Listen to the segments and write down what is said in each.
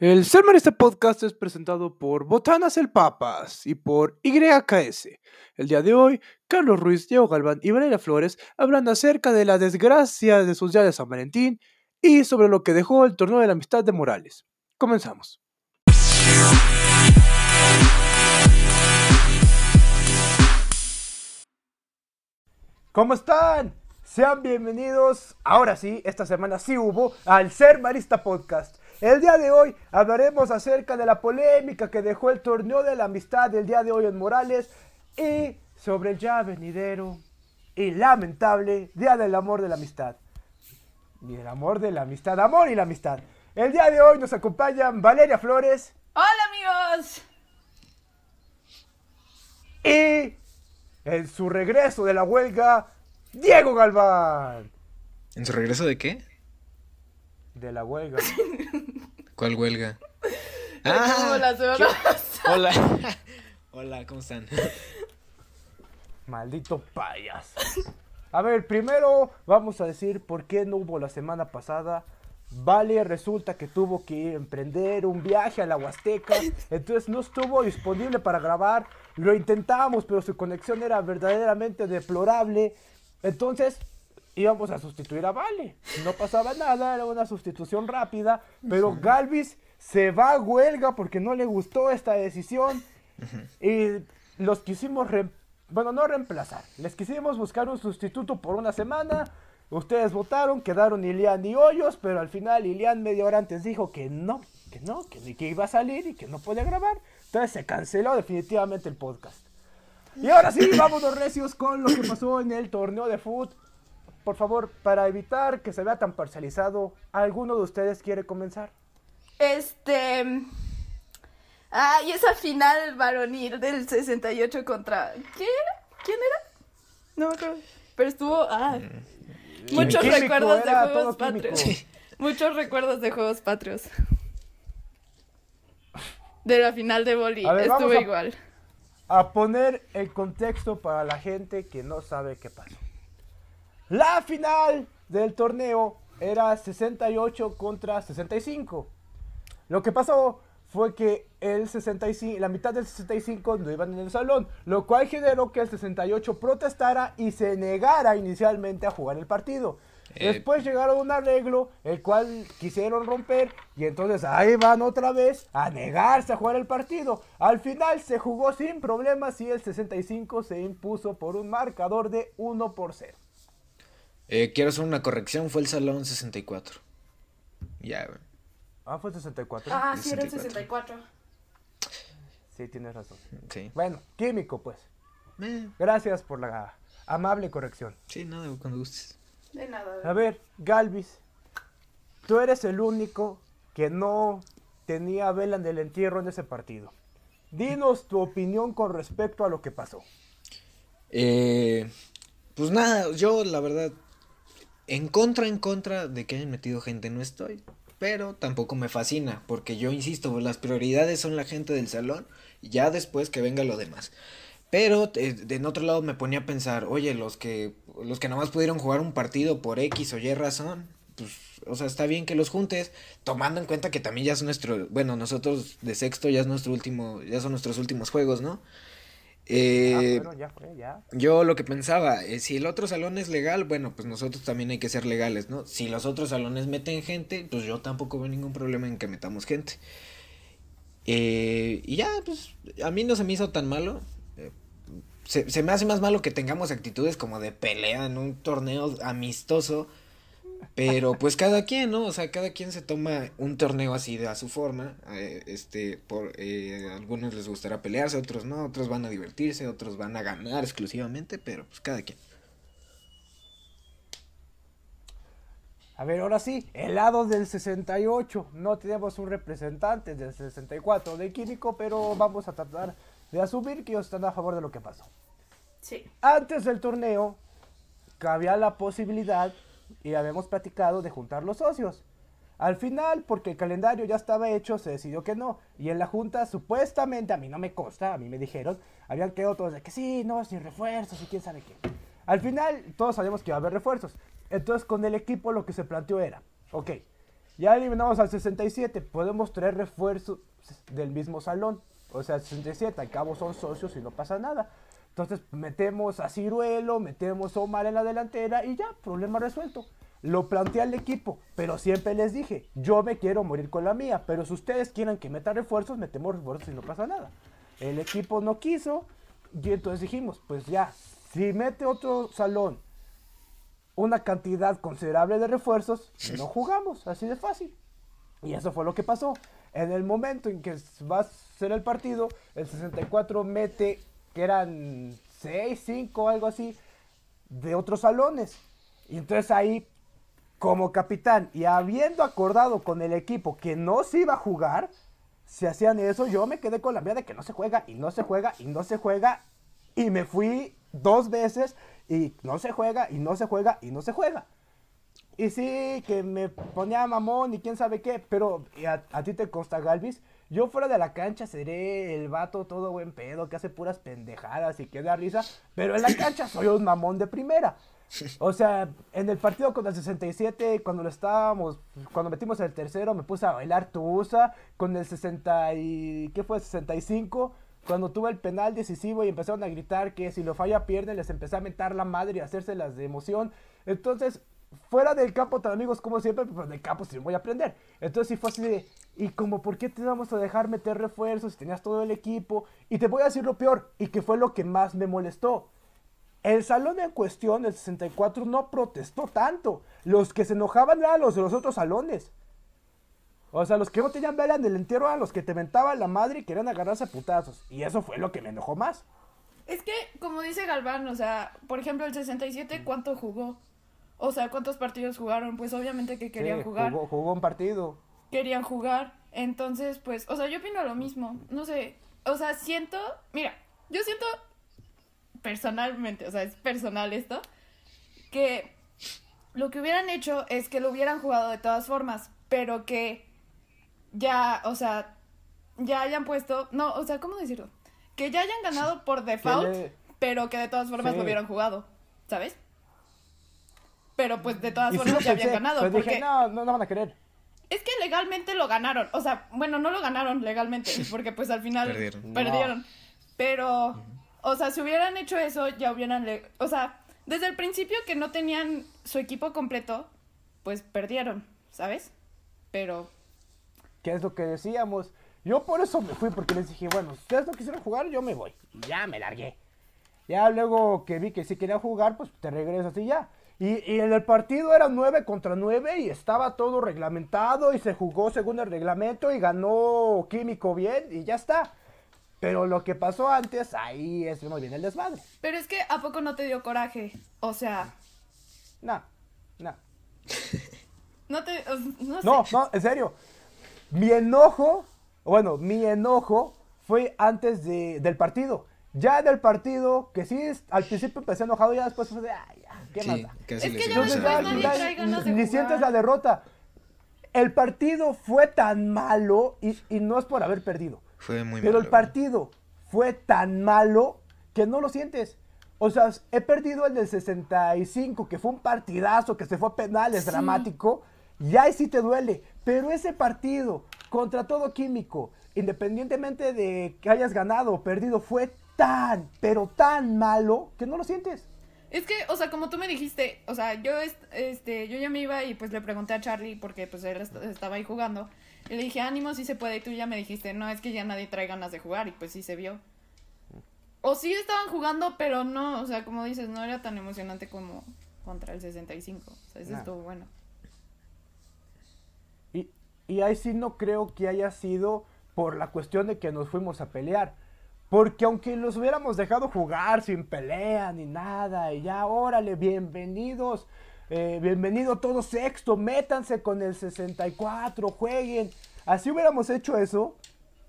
El Ser Marista Podcast es presentado por Botanas el Papas y por YKS. El día de hoy, Carlos Ruiz, Diego Galván y Valeria Flores hablan acerca de la desgracia de sus días de San Valentín y sobre lo que dejó el torneo de la amistad de Morales. Comenzamos. ¿Cómo están? Sean bienvenidos, ahora sí, esta semana sí hubo, al Ser Marista Podcast. El día de hoy hablaremos acerca de la polémica que dejó el torneo de la amistad del día de hoy en Morales y sobre el ya venidero y lamentable Día del Amor de la Amistad. Y el amor de la amistad, amor y la amistad. El día de hoy nos acompañan Valeria Flores Hola amigos. y en su regreso de la huelga, Diego Galván. ¿En su regreso de qué? De la huelga. ¿Cuál huelga? Como la semana pasada. hola. hola, ¿cómo están? Maldito payas. A ver, primero vamos a decir por qué no hubo la semana pasada. Vale, resulta que tuvo que emprender un viaje a la Huasteca, entonces no estuvo disponible para grabar. Lo intentamos, pero su conexión era verdaderamente deplorable. Entonces íbamos a sustituir a Vale. No pasaba nada, era una sustitución rápida, pero Galvis se va a huelga porque no le gustó esta decisión. Y los quisimos, re- bueno, no reemplazar, les quisimos buscar un sustituto por una semana. Ustedes votaron, quedaron Ilian y Hoyos, pero al final Ilian media hora antes dijo que no, que no, que, ni que iba a salir y que no podía grabar. Entonces se canceló definitivamente el podcast. Y ahora sí, vámonos recios con lo que pasó en el torneo de fútbol. Por favor, para evitar que se vea tan parcializado, ¿alguno de ustedes quiere comenzar? Este. Ay, esa final varonil del 68 contra. ¿Quién era? ¿Quién era? No me acuerdo. Pero estuvo. Ah. Muchos Químico, recuerdos de Juegos. Patrios. Muchos recuerdos de Juegos Patrios. De la final de Boli. A ver, vamos Estuvo a- igual. a poner el contexto para la gente que no sabe qué pasó. La final del torneo era 68 contra 65. Lo que pasó fue que el 65, la mitad del 65 no iban en el salón, lo cual generó que el 68 protestara y se negara inicialmente a jugar el partido. Eh, Después llegaron a un arreglo, el cual quisieron romper, y entonces ahí van otra vez a negarse a jugar el partido. Al final se jugó sin problemas y el 65 se impuso por un marcador de 1 por 0. Eh, quiero hacer una corrección, fue el Salón 64. Ya, güey. Ah, fue 64. Ah, sí, era el 64. 64. Sí, tienes razón. Sí. Bueno, químico, pues. Eh, Gracias por la amable corrección. sí, nada, cuando gustes. De nada. A ver, Galvis, tú eres el único que no tenía vela en el entierro en ese partido. Dinos tu opinión con respecto a lo que pasó. Eh, pues nada, yo la verdad, en contra, en contra de que hayan metido gente no estoy. Pero tampoco me fascina, porque yo insisto, las prioridades son la gente del salón ya después que venga lo demás. Pero eh, en otro lado me ponía a pensar, oye, los que los que nomás pudieron jugar un partido por X o Y razón, pues, o sea, está bien que los juntes, tomando en cuenta que también ya es nuestro, bueno, nosotros de sexto ya es nuestro último, ya son nuestros últimos juegos, ¿no? Eh, ah, bueno, ya fue, ya. yo lo que pensaba, eh, si el otro salón es legal, bueno, pues nosotros también hay que ser legales, ¿no? Si los otros salones meten gente, pues yo tampoco veo ningún problema en que metamos gente. Eh, y ya, pues a mí no se me hizo tan malo. Eh, se, se me hace más malo que tengamos actitudes como de pelea en un torneo amistoso. Pero pues cada quien, ¿no? O sea, cada quien se toma un torneo así de a su forma. eh, este, por eh, a algunos les gustará pelearse, otros no, otros van a divertirse, otros van a ganar exclusivamente, pero pues cada quien. A ver, ahora sí, el lado del 68. No tenemos un representante del 64 de Químico, pero vamos a tratar de asumir que ellos están a favor de lo que pasó. Sí. Antes del torneo, cabía la posibilidad, y habíamos platicado, de juntar los socios. Al final, porque el calendario ya estaba hecho, se decidió que no. Y en la junta, supuestamente, a mí no me consta, a mí me dijeron, habían quedado todos de que sí, no, sin refuerzos y quién sabe qué. Al final, todos sabíamos que iba a haber refuerzos. Entonces, con el equipo lo que se planteó era, ok, Ya eliminamos al 67, podemos traer refuerzos del mismo salón. O sea, 67, al cabo son socios y no pasa nada. Entonces metemos a Ciruelo, metemos a Omar en la delantera y ya, problema resuelto. Lo planteé al equipo, pero siempre les dije, yo me quiero morir con la mía, pero si ustedes quieren que meta refuerzos, metemos refuerzos y no pasa nada. El equipo no quiso y entonces dijimos, pues ya, si mete otro salón una cantidad considerable de refuerzos, no jugamos, así de fácil. Y eso fue lo que pasó. En el momento en que va a ser el partido, el 64 mete, que eran 6, 5, algo así, de otros salones. Y entonces ahí, como capitán, y habiendo acordado con el equipo que no se iba a jugar, si hacían eso, yo me quedé con la mía de que no se juega, y no se juega, y no se juega, y me fui dos veces y no se juega, y no se juega, y no se juega. Y sí, que me ponía mamón y quién sabe qué, pero a, ti te consta, Galvis. Yo fuera de la cancha seré el vato todo buen pedo que hace puras pendejadas y que da risa, pero en la cancha soy un mamón de primera. O sea, en el partido con el 67, cuando lo estábamos, cuando metimos el tercero, me puse a bailar tusa. Con el 60 y, ¿qué fue? 65, cuando tuve el penal decisivo y empezaron a gritar que si lo falla pierde, les empecé a mentar la madre y a hacerse las de emoción. Entonces, fuera del campo tan amigos como siempre, pero en el campo sí voy a aprender. Entonces sí fue así de, ¿y como por qué te vamos a dejar meter refuerzos si tenías todo el equipo? Y te voy a decir lo peor, y que fue lo que más me molestó. El salón en cuestión, el 64, no protestó tanto. Los que se enojaban eran los de los otros salones. O sea, los que no tenían vela en el entierro eran los que te mentaban la madre y querían agarrarse a putazos. Y eso fue lo que me enojó más. Es que, como dice Galván, o sea, por ejemplo, el 67, ¿cuánto jugó? O sea, ¿cuántos partidos jugaron? Pues obviamente que querían jugar. Jugó, jugó un partido. Querían jugar. Entonces, pues, o sea, yo opino lo mismo. No sé. O sea, siento. Mira, yo siento personalmente, o sea, es personal esto, que lo que hubieran hecho es que lo hubieran jugado de todas formas, pero que ya, o sea, ya hayan puesto, no, o sea, ¿cómo decirlo? Que ya hayan ganado por default, pero que de todas formas lo hubieran jugado, ¿sabes? Pero pues de todas formas ya habían ganado. Pero dije, no, no, van a querer. Es que legalmente lo ganaron, o sea, bueno, no lo ganaron legalmente, porque pues al final perdieron. Pero, o sea, si hubieran hecho eso, ya hubieran, o sea, desde el principio que no tenían su equipo completo, pues perdieron, ¿sabes? Pero ¿Qué es lo que decíamos? Yo por eso me fui, porque les dije, bueno, si ustedes no quisieron jugar, yo me voy. Y ya me largué. Ya luego que vi que sí quería jugar, pues te regresas y ya. Y, en el partido era 9 contra 9 y estaba todo reglamentado y se jugó según el reglamento y ganó Químico bien y ya está. Pero lo que pasó antes, ahí es muy bien el desmadre. Pero es que ¿a poco no te dio coraje? O sea... No, no. no te... No, no, no, en serio. Mi enojo, bueno, mi enojo fue antes de, del partido. Ya del partido, que sí, al principio empecé enojado, ya después fue de, ay, ¿qué más Es que ya después nadie trae ganas de Ni sientes la derrota. El partido fue tan malo, y, y no es por haber perdido. Fue muy Pero el partido fue tan malo que no lo sientes. O sea, he perdido el del 65, que fue un partidazo, que se fue a penales, dramático. Y ahí sí te duele. Pero ese partido contra todo químico, independientemente de que hayas ganado o perdido, fue tan, pero tan malo que no lo sientes. Es que, o sea, como tú me dijiste, o sea, yo este, yo ya me iba y pues le pregunté a Charlie porque pues él estaba ahí jugando. Y le dije, ánimo, si se puede. Y tú ya me dijiste, no, es que ya nadie trae ganas de jugar. Y pues sí se vio. O sí estaban jugando, pero no, o sea, como dices, no era tan emocionante como contra el 65. O sea, eso estuvo bueno. Y ahí sí no creo que haya sido por la cuestión de que nos fuimos a pelear. Porque aunque los hubiéramos dejado jugar sin pelea ni nada, y ya, órale, bienvenidos, eh, bienvenido todo sexto, métanse con el 64, jueguen. Así hubiéramos hecho eso,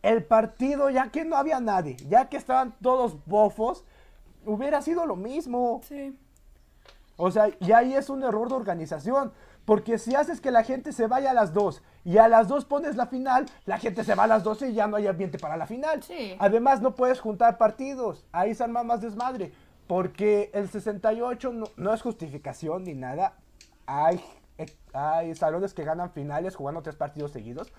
el partido, ya que no había nadie, ya que estaban todos bofos, hubiera sido lo mismo. Sí. O sea, y ahí es un error de organización. Porque si haces que la gente se vaya a las dos y a las dos pones la final, la gente se va a las 12 y ya no hay ambiente para la final. Además, no puedes juntar partidos. Ahí se arma más desmadre. Porque el 68 no, es justificación ni nada. Hay eh, hay salones que ganan finales jugando tres partidos seguidos.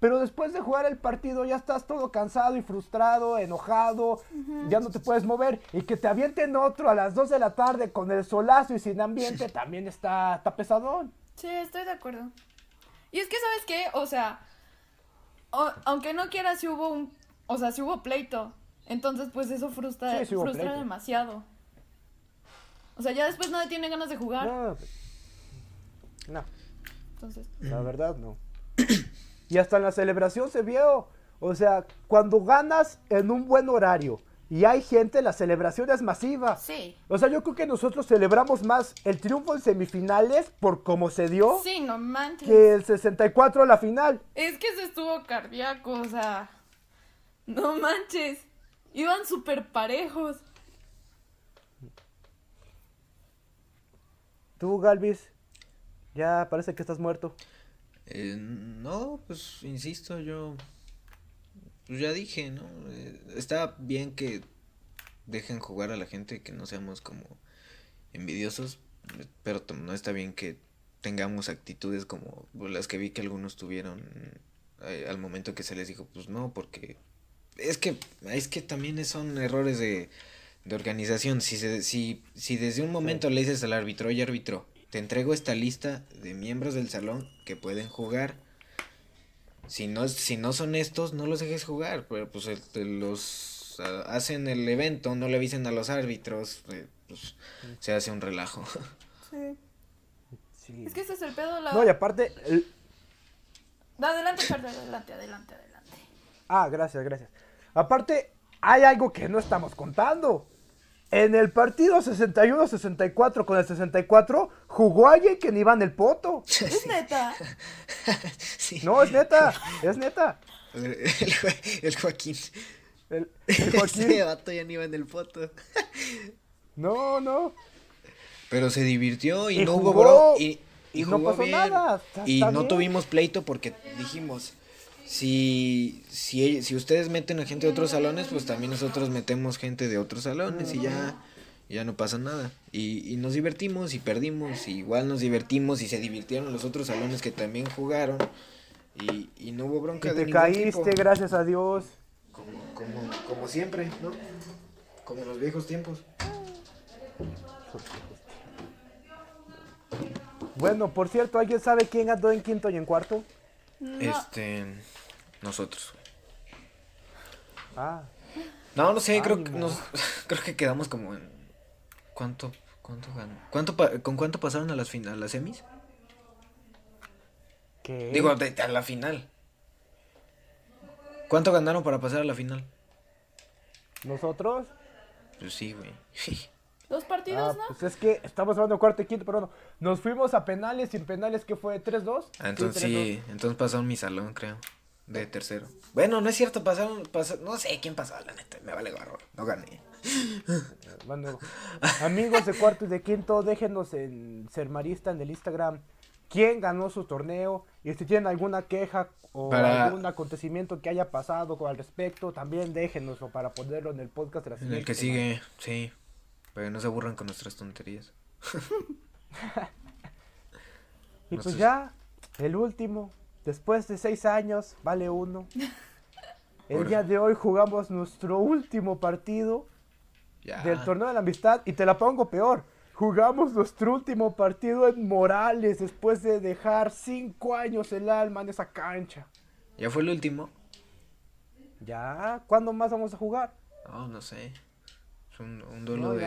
Pero después de jugar el partido ya estás todo cansado y frustrado, enojado, ya no te puedes mover. Y que te avienten otro a las 2 de la tarde con el solazo y sin ambiente también está, está pesadón. Sí, estoy de acuerdo. Y es que, ¿sabes qué? O sea, o- aunque no quiera, si hubo un. O sea, si hubo pleito. Entonces, pues eso frustra, Sí, frustra pleito. demasiado. O sea, ya después nadie tiene ganas de jugar. No, no, Entonces, la verdad no. Y hasta en la celebración se vio. O sea, cuando ganas en un buen horario y hay gente, la celebración es masiva. sí. O sea, yo creo que nosotros celebramos más el triunfo en semifinales por cómo se dio Sí, no manches. que el 64 a la final. Es que se estuvo cardíaco, o sea. No manches. Iban súper parejos. Tú, Galvis, ya parece que estás muerto. Eh, no, pues insisto, yo pues ya dije, ¿no? Eh, está bien que dejen jugar a la gente, que no seamos como envidiosos, pero no está bien que tengamos actitudes como las que vi que algunos tuvieron eh, al momento que se les dijo, pues no, porque es que es que también son errores de, de organización. Si, se, si, si desde un momento le dices al árbitro, oye árbitro, te entrego esta lista de miembros del salón que pueden jugar. Si no, si no son estos, no los dejes jugar. Pero pues el- te los ah, hacen el evento, no le avisen a los árbitros. eh, pues se hace un relajo. Sí. Sí. Es que ese es el pedo. La... No, y aparte, el- Adelante, Charlie, adelante, adelante, adelante. Ah, gracias, gracias. Aparte, hay algo que no estamos contando. En el partido 61-64 con el 64, jugó alguien que ni iba en el poto. Es neta. sí. No, es neta, es neta. El, Jo- el Joaquín. El, el Joaquín. Ese vato ya ni iba en el foto. No, no. Pero se divirtió y, Y no jugó, hubo bro. Y, y y no pasó bien. nada, está- y está no bien. tuvimos pleito porque dijimos. Si, si, si ustedes meten a gente de otros salones, pues también nosotros metemos gente de otros salones y ya, ya no pasa nada. Y, y nos divertimos y perdimos, y igual nos divertimos y se divirtieron los otros salones que también jugaron. Y, y no hubo Y bronca de te ningún caíste, tipo. gracias a Dios. Como, como, como siempre, ¿no? Como en los viejos tiempos. Bueno, por cierto, ¿alguien sabe quién andó en quinto y en cuarto? No. Este, nosotros. Ah, No, no sé, creo que nos, creo que quedamos como en ¿cuánto cuánto ganó? ¿Cuánto pa- con cuánto pasaron a las fin- a las semis? ¿qué? Digo, de- a la final. ¿Cuánto ganaron para pasar a la final? ¿Nosotros? Pues sí, güey. Dos Ah, partidos, ¿no? pues es que estamos hablando de cuarto y quinto, pero no. Nos fuimos a penales, sin penales, que fue 3-2. Ah, entonces 3-2. sí, entonces pasaron mi salón, creo. De tercero. Bueno, no es cierto, pasaron, pasaron, no sé quién pasó, la neta, me vale gorro, no gané. Bueno, amigos de cuarto y de quinto, déjenos en Ser Marista en el Instagram quién ganó su torneo y si tienen alguna queja o Para- algún acontecimiento que haya pasado con al respecto, también déjenoslo para ponerlo en el podcast de la En el que semana. sigue, sí. Que no se aburran con nuestras tonterías. Y pues ya, el último, después de seis años, vale uno. El Por- día de hoy jugamos nuestro último partido Ya. del torneo de la amistad y te la pongo peor. Jugamos nuestro último partido en Morales después de dejar cinco años el alma en esa cancha. ¿Ya fue el último? Ya, ¿cuándo más vamos a jugar? No, no sé. Es un, un duelo de.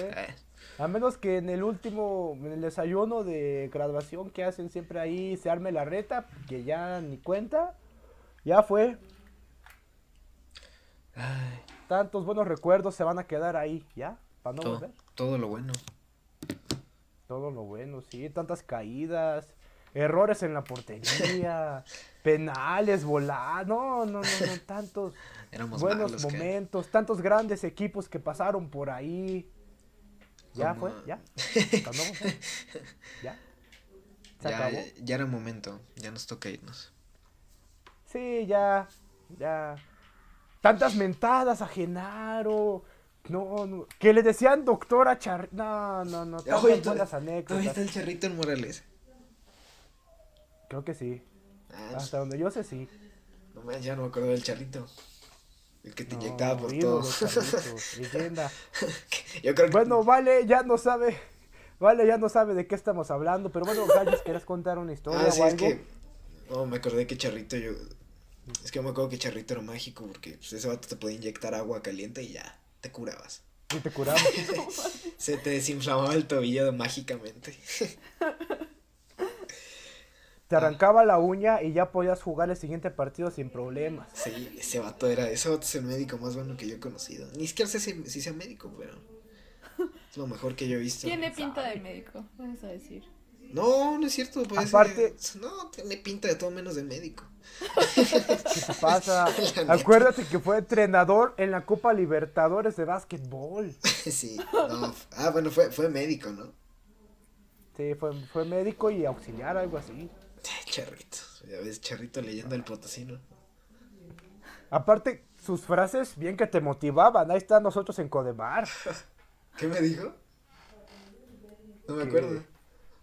Eh, A menos que en el último, en el desayuno de graduación que hacen siempre ahí se arme la reta, que ya ni cuenta. Ya fue. ay, Tantos buenos recuerdos se van a quedar ahí, ¿ya? Para no todo, volver. todo lo bueno. Todo lo bueno, sí, tantas caídas, errores en la portería, penales, volar, no, no, no, no, tantos Éramos buenos que- momentos, tantos grandes equipos que pasaron por ahí. Ya Como- fue, ya. ¿Ya? ¿Se Ya, acabó? ya, era momento. Ya nos toca irnos. Sí, ya, ya. Tantas mentadas a Genaro. No, no. Que le decían doctora Char... No, no, no. Tantas to- buenas anécdotas. está el charrito en Morales. Creo que sí. Ah, Hasta donde yo sé, sí. no man, ya no me acuerdo del charrito. El que te No, inyectaba por todo. Leyenda. Yo creo que. Bueno, vale, ya no sabe. Vale, ya no sabe de qué estamos hablando. Pero bueno, Gallos, ¿quieres contar una historia Ah, sí, o es algo? que. No, me acordé que Charrito yo. Es que me acuerdo que Charrito era mágico porque pues, ese vato te podía inyectar agua caliente y ya te curabas. Y te curamos. Se te desinflamaba el tobillo mágicamente. Te arrancaba la uña y ya podías jugar el siguiente partido sin problemas. Sí, ese vato era. Ese vato es el médico más bueno que yo he conocido. Ni siquiera sé si, si sea médico, pero. Es lo mejor que yo he visto. Tiene pinta de médico, vamos a decir. No, no es cierto. Parece, Aparte- No, tiene pinta de todo menos de médico. ¿Qué te pasa? Acuérdate que fue entrenador en la Copa Libertadores de básquetbol. sí. No. Ah, bueno, fue, fue médico, ¿no? Sí, fue, fue médico y auxiliar, algo así. Charrito. Ya ves, Charrito leyendo el potosino. Aparte, sus frases bien que te motivaban. Ahí están nosotros en Codemar. ¿Qué me dijo? No me Que- acuerdo.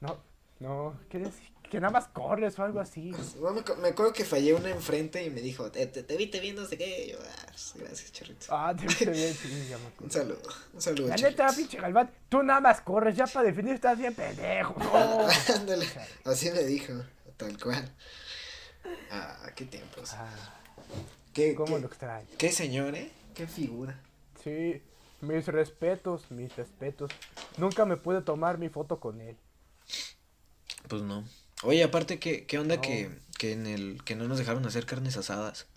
No, no, ¿qué decir? Que nada más corres o algo así. No, me, acu- me acuerdo que fallé una enfrente y me dijo, te, te, te vi, te vi, no sé qué. Yo, ah, pues, gracias, Charrito. Ah, te viste bien, sí, ya me acuerdo. Un saludo, un saludo, La neta, pinche Galván, tú nada más corres, ya para definir estás bien pendejo. No. Ándale, así me dijo, tal cual. Ah, qué tiempos. Ah, ¿Qué, cómo qué, lo extraño. qué señor, eh? Qué figura. Sí, mis respetos, mis respetos. Nunca me pude tomar mi foto con él. Pues no. Oye, aparte, ¿qué, qué onda No. que, que en el que no nos dejaron hacer carnes asadas?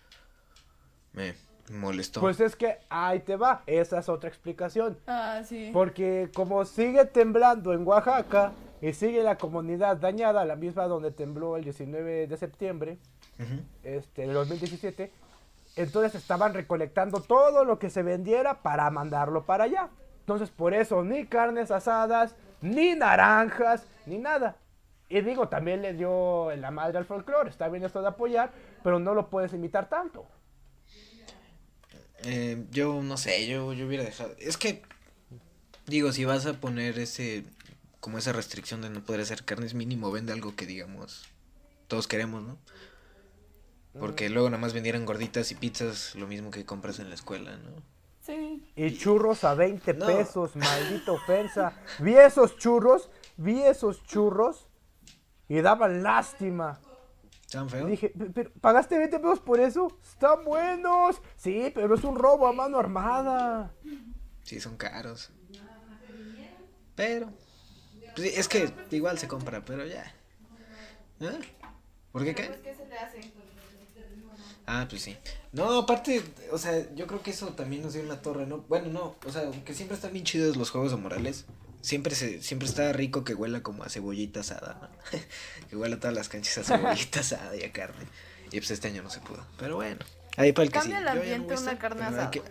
Me molestó. Pues es que ahí te va, esa es otra explicación. Ah, sí. Porque como sigue temblando en Oaxaca y sigue la comunidad dañada, la misma donde tembló el 19 de septiembre Ujú. este, de 2017, entonces estaban recolectando todo lo que se vendiera para mandarlo para allá. Entonces por eso ni carnes asadas, ni naranjas, ni nada. Y digo, también le dio la madre al folclore, está bien esto de apoyar, pero no lo puedes imitar tanto. Eh, yo no sé, yo, yo hubiera dejado. Es que, digo, si vas a poner ese, como esa restricción de no poder hacer carnes, mínimo vende algo que digamos, todos queremos, ¿no? Porque luego nada más vendieran gorditas y pizzas, lo mismo que compras en la escuela, ¿no? Sí. Y churros a 20 No. pesos, maldita ofensa. Vi esos churros, vi esos churros y daban lástima. ¿Están Y feos? dije, "Pe- pero ¿pagaste 20 pesos por eso? Están buenos. Sí, pero es un robo a mano armada. Sí, son caros. Pero, pues, es que igual se compra, pero ya. ¿Eh? ¿Por qué qué? ¿qué se le hace? Ah, pues sí. No, aparte, o sea, yo creo que eso también nos dio en la torre, ¿no? Bueno, no, o sea, aunque siempre están bien chidos los juegos de Morales, siempre se, siempre está rico que huela como a cebollita asada, ¿no? que huela a todas las canchas a cebollita asada y a carne. Y pues este año no se pudo. Pero bueno, ahí para el que Cambia sí. el no ambiente a una estar, carne asada. que-.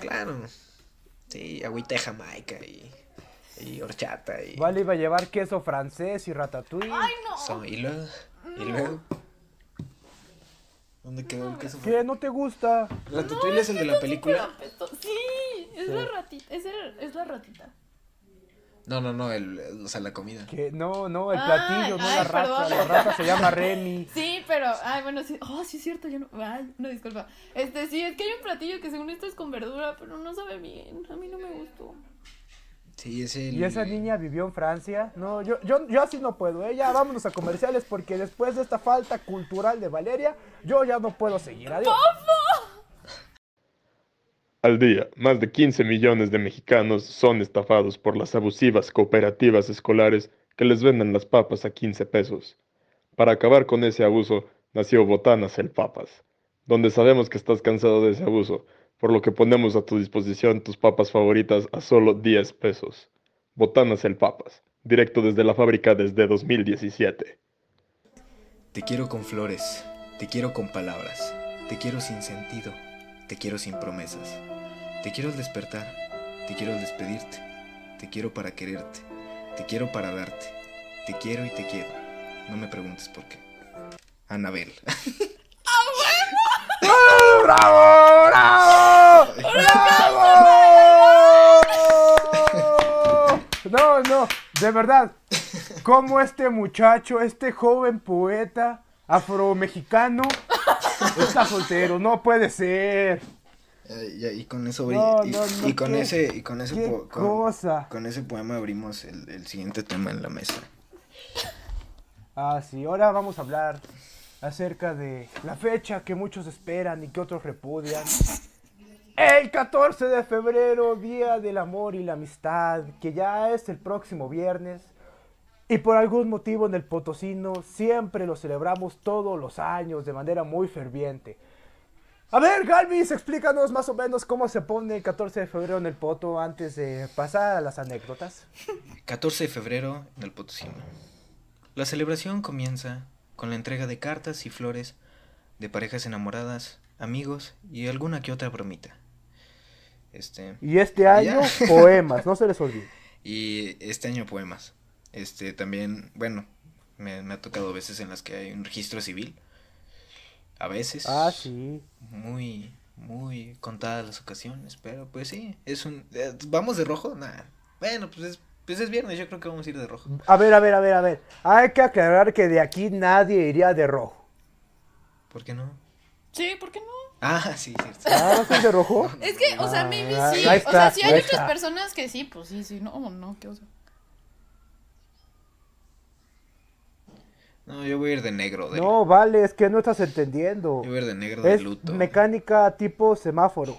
Claro. Sí, agüita de Jamaica y, y horchata y... Vale, iba a llevar queso francés y ratatouille. Ay, no. So, y luego, y luego... ¿Dónde quedó el queso? ¿Qué? ¿No te gusta? Ratatouille es el de la película. Sí, es la ratita, es, el- es la ratita. No, no, no, el, o sea, la comida. Que no, no, el Ay, platillo, no ay, la rata. perdón. La rata se llama Remy. Sí, pero, ay, bueno, sí, oh, sí es cierto, yo no, ay, no, disculpa. Este, sí, es que hay un platillo que según esto es con verdura, pero no sabe bien, a mí no me gustó. Sí, es el... ¿Y esa niña vivió en Francia? No, yo, yo, yo así no puedo, ¿eh? Ya vámonos a comerciales porque después de esta falta cultural de Valeria, yo ya no puedo seguir. Adiós. Al día, más de 15 millones de mexicanos son estafados por las abusivas cooperativas escolares que les venden las papas a 15 pesos. Para acabar con ese abuso, nació Botanas el Papas, donde sabemos que estás cansado de ese abuso, por lo que ponemos a tu disposición tus papas favoritas a solo 10 pesos. Botanas el Papas, directo desde la fábrica desde 2017. Te quiero con flores, te quiero con palabras, te quiero sin sentido, te quiero sin promesas. Te quiero al despertar, te quiero al despedirte, te quiero para quererte, te quiero para darte, te quiero y te quiero. No me preguntes por qué. Anabel. ¡Bravo! ¡Bravo! ¡Bravo! No, no, de verdad. cómo este muchacho, este joven poeta afro-mexicano está soltero. No puede ser. Eh, y con eso No, y, no, no, y con qué- ese y con ese po- con, cosa. con ese poema abrimos el, el siguiente tema en la mesa. Ah, sí, ahora vamos a hablar acerca de la fecha que muchos esperan y que otros repudian. El 14 de febrero, Día del Amor y la Amistad, que ya es el próximo viernes. Y por algún motivo en el Potosino siempre lo celebramos todos los años de manera muy ferviente. A ver, Galvis, explícanos más o menos cómo se pone el 14 de febrero en el Poto antes de pasar a las anécdotas. 14 de febrero en el Potosino. La celebración comienza con la entrega de cartas y flores de parejas enamoradas, amigos y alguna que otra bromita. Este, Y este año, Ya. poemas, no se les olvide. y este año poemas. Este también, bueno, me, me ha tocado veces en las que hay un registro civil. A veces. Ah, sí. Muy, muy contadas las ocasiones, pero pues sí, es un... eh, ¿Vamos de rojo? Nah. Bueno, pues es, pues es viernes, yo creo que vamos a ir de rojo. A ver, a ver, a ver, a ver. Hay que aclarar que de aquí nadie iría de rojo. ¿Por qué no? Sí, ¿por qué no? Ah, sí, cierto. Ah, ¿no de rojo? Es que, o sea, maybe Ah, sí. ahí o sea, si hay está. personas que sí, pues sí, sí, no, no, qué oso. No, yo voy a ir de negro. De, No, vale, es que no estás entendiendo. Yo voy a ir de negro de Es luto. mecánica tipo semáforo.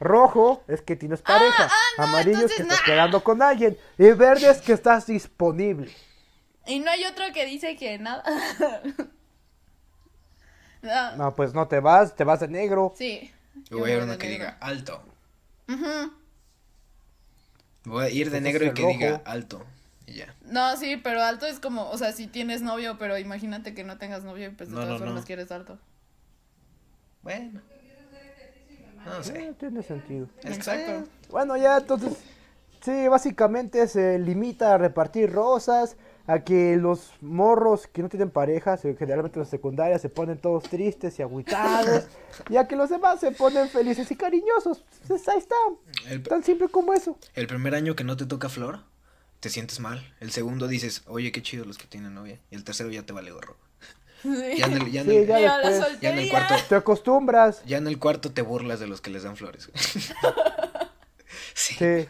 Rojo es que tienes pareja. Amarillo es que Ah, estás quedando con alguien. Y verde es que estás disponible. Y no hay otro que dice que nada. no. No, pues no te vas, te vas de negro. Sí. Yo voy a ir uno de que negro. diga alto. Voy a ir de negro y que rojo. diga alto. Y ya. No, sí, pero alto es como, o sea, si tienes novio, pero imagínate que no tengas novio y pues de No, todas no, formas no. quieres alto. Bueno. No Eh, sé. tiene sentido. Exacto. eh, Bueno, ya entonces, sí, básicamente se limita a repartir rosas, a que los morros que no tienen pareja, generalmente los secundarias, se ponen todos tristes y agüitados, y a que los demás se ponen felices y cariñosos. Pues ahí está, El, tan simple como eso. el primer año que no te toca flor, te sientes mal. El segundo dices, oye, qué chido los que tienen novia. Y el tercero ya te vale gorro. Sí. Ya en el, ya en Sí, el- ya Viva la después, ya en el soltería. cuarto, te acostumbras. ya en el cuarto te burlas de los que les dan flores. sí. Sí.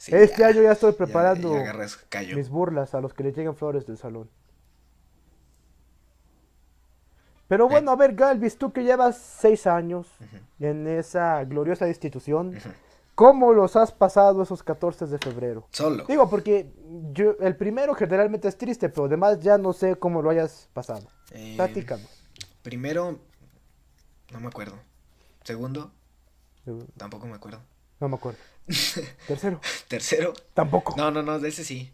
Sí, Este ya, año ya estoy preparando ya agarras callo. mis burlas a los que les llegan flores del salón. Pero bueno, a ver, Galvis, tú que llevas seis años en esa gloriosa institución, ¿cómo los has pasado esos 14 de febrero? Solo. Digo, porque yo, el primero generalmente es triste, pero además ya no sé cómo lo hayas pasado. Eh, Platícanos. Primero, no me acuerdo. Segundo, tampoco me acuerdo. No me acuerdo. Tercero, Tercero, tampoco. no, no, no, de ese sí.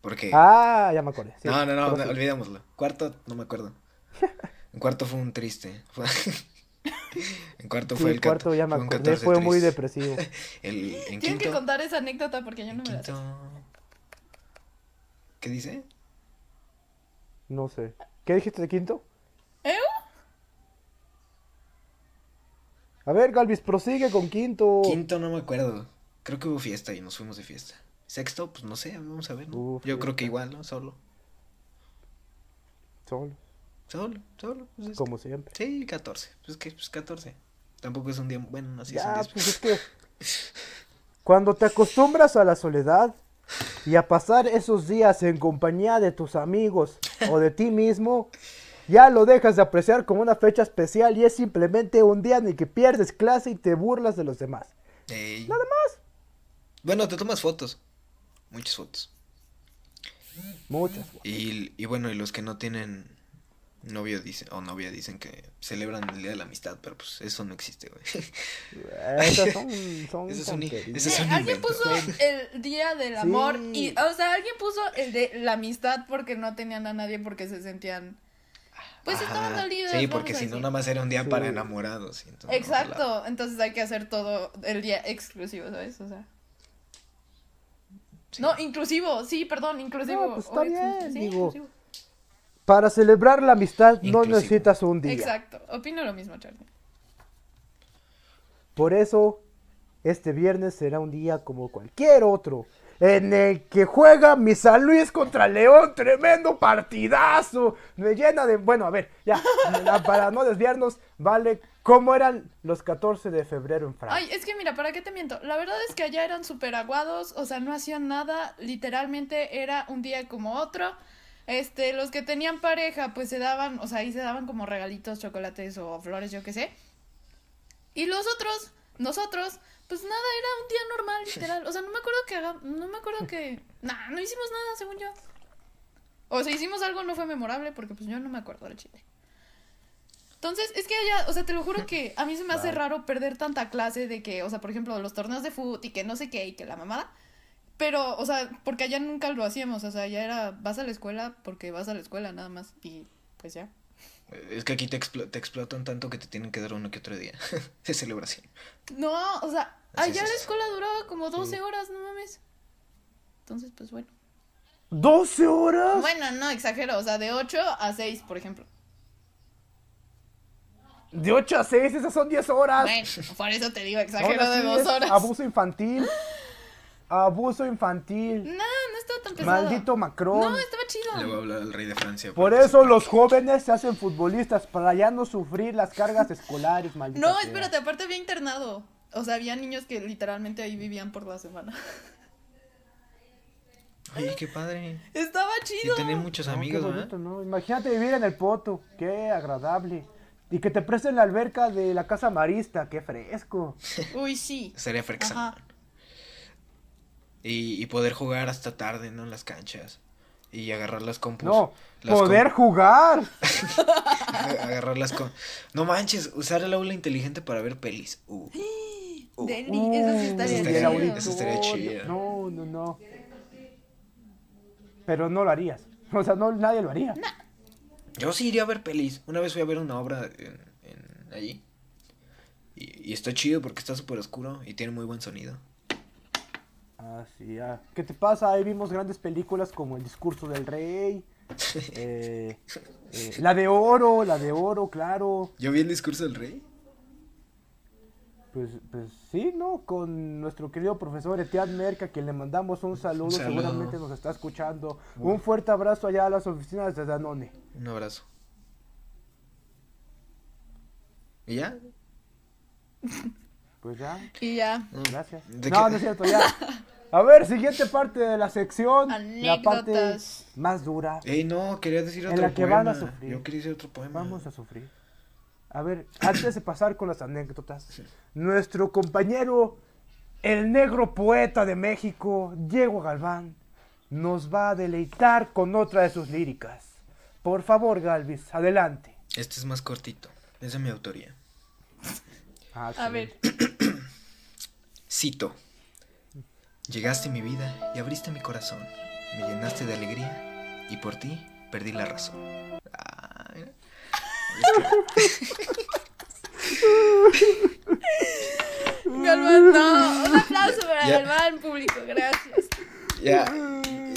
Porque... Ah, ya me acordé. sí, no, no, no, no, sí. olvidémoslo. Cuarto, no me acuerdo. En cuarto fue un triste. En cuarto Sí, fue el el cuarto cat- ya me fue un acordé, 14 fue muy depresivo. El, en Tienen que quinto, contar esa anécdota porque yo no me la sé. quinto... ¿Qué dice? No sé. ¿Qué dijiste de quinto? ¿Eh? A ver, Galvis, prosigue con quinto. Quinto no me acuerdo. Creo que hubo fiesta y nos fuimos de fiesta. Sexto, pues no sé, vamos a ver. ¿no? Yo creo que igual, ¿no? Solo. Solo, Solo, solo. pues es- como siempre. Sí, 14. Pues que, pues 14. Tampoco es un día, bueno, así es un Ya, día. pues es que cuando te acostumbras a la soledad y a pasar esos días en compañía de tus amigos o de ti mismo, ya lo dejas de apreciar como una fecha especial y es simplemente un día en el que pierdes clase y te burlas de los demás. Ey. Nada más. Bueno, te tomas fotos. Muchas fotos. Muchas. Y, y bueno, y los que no tienen novio dicen, o novia dicen que celebran el Día de la Amistad, pero pues eso no existe, güey. Esas son, son Ese es un- es un alguien invento. puso el día del amor Sí. y, o sea, alguien puso el de la amistad porque no tenían a nadie porque se sentían, pues estaban Ajá. dolidos. Sí, porque a si no, nada más era un día Sí. para enamorados. y entonces no jalaba. Exacto, entonces hay que hacer todo el día exclusivo, ¿sabes? O sea. Sí. No, inclusivo, sí, perdón, inclusivo. No, pues está bien, sí, digo. inclusivo. Para celebrar la amistad no necesitas un día. Exacto, opino lo mismo, Charlie. Por eso, este viernes será un día como cualquier otro. En el que juega mi San Luis contra León, tremendo partidazo. Me llena de... Bueno, a ver, ya, para no desviarnos, vale, ¿cómo eran los 14 de febrero en Francia? Ay, es que mira, ¿para qué te miento? La verdad es que allá eran súper aguados, o sea, no hacían nada, literalmente era un día como otro. Este, los que tenían pareja, pues se daban, o sea, ahí se daban como regalitos, chocolates o flores, yo qué sé. Y los otros, nosotros, pues nada, era un día normal, literal. O sea, no me acuerdo que haga, no me acuerdo que, nah, no hicimos nada, según yo. O sea, hicimos algo, no fue memorable, porque pues yo no me acuerdo de chile. Entonces, es que allá, o sea, te lo juro que a mí se me hace raro perder tanta clase de que, o sea, por ejemplo, los torneos de fútbol y que no sé qué y que la mamada. Pero, o sea, porque allá nunca lo hacíamos, o sea, ya era, vas a la escuela porque vas a la escuela nada más y pues ya. Es que aquí te, explo- te explotan tanto que te tienen que dar uno que otro día de celebración. No, o sea, Así allá es la escuela duraba como 12 horas, no mames. Entonces, pues bueno. ¿12 horas? Bueno, no, exagero, o sea, de 8 a 6, por ejemplo. De 8 a 6, esas son 10 horas. Bueno, por eso te digo, exagero de sí 2 es horas. Abuso infantil. Abuso infantil. No, no estaba tan pesado. Maldito Macron. No, estaba Le chido. voy a hablar al rey de Francia. Por que eso los jóvenes se hacen futbolistas, para ya no sufrir las cargas escolares, maldita No, sea. espérate, aparte había internado. O sea, había niños que literalmente ahí vivían por la semana. Oye, qué padre. Estaba Y chido. tener muchos No, qué amigos, ¿no? Imagínate vivir en el poto, qué agradable. Y que te presten la alberca de la casa marista, qué fresco. Uy, sí. Sería frexón. Y, y poder jugar hasta tarde, ¿no? En las canchas. Y agarrar las compus. No, las poder com- jugar. agarrar las com- No manches, usar el aula inteligente para ver pelis. Uh. Deli, eso sí estaría Eso estaría- chido. eso estaría chido. No, no, no. Pero no lo harías. O sea, no, nadie lo haría. Yo sí iría a ver pelis. Una vez fui a ver una obra en, en- allí. Y, y está chido porque está súper oscuro y tiene muy buen sonido. Ah, sí, ah. ¿Qué te pasa? Ahí vimos grandes películas como El discurso del rey. eh, eh, la de oro, la de oro, claro. ¿Yo vi el discurso del rey? Pues, pues sí, ¿no? Con nuestro querido profesor Etienne Merca, a quien le mandamos un saludo, seguramente nos está escuchando. Un fuerte abrazo allá a las oficinas de Danone. Un abrazo. ¿Y ya? Pues ya, Y ya. gracias. ¿De No, qué? no es cierto, ya. A ver, siguiente parte de la sección. La parte Anécdotas. más dura. Ey, no, quería decir En otro la que poema. van a sufrir. Yo quería decir otro poema. Vamos a sufrir. A ver, antes de pasar con las anécdotas, nuestro compañero, el negro poeta de México, Diego Galván, nos va a deleitar con otra de sus líricas. Por favor, Galvis, adelante. Este es más cortito. Es de mi autoría. Ah, A ver. Cito. Llegaste a mi vida y abriste mi corazón. Me llenaste de alegría y por ti perdí la razón. Ah, mira. Galván, no. Un aplauso para Ya. Galván, público. Gracias. Ya,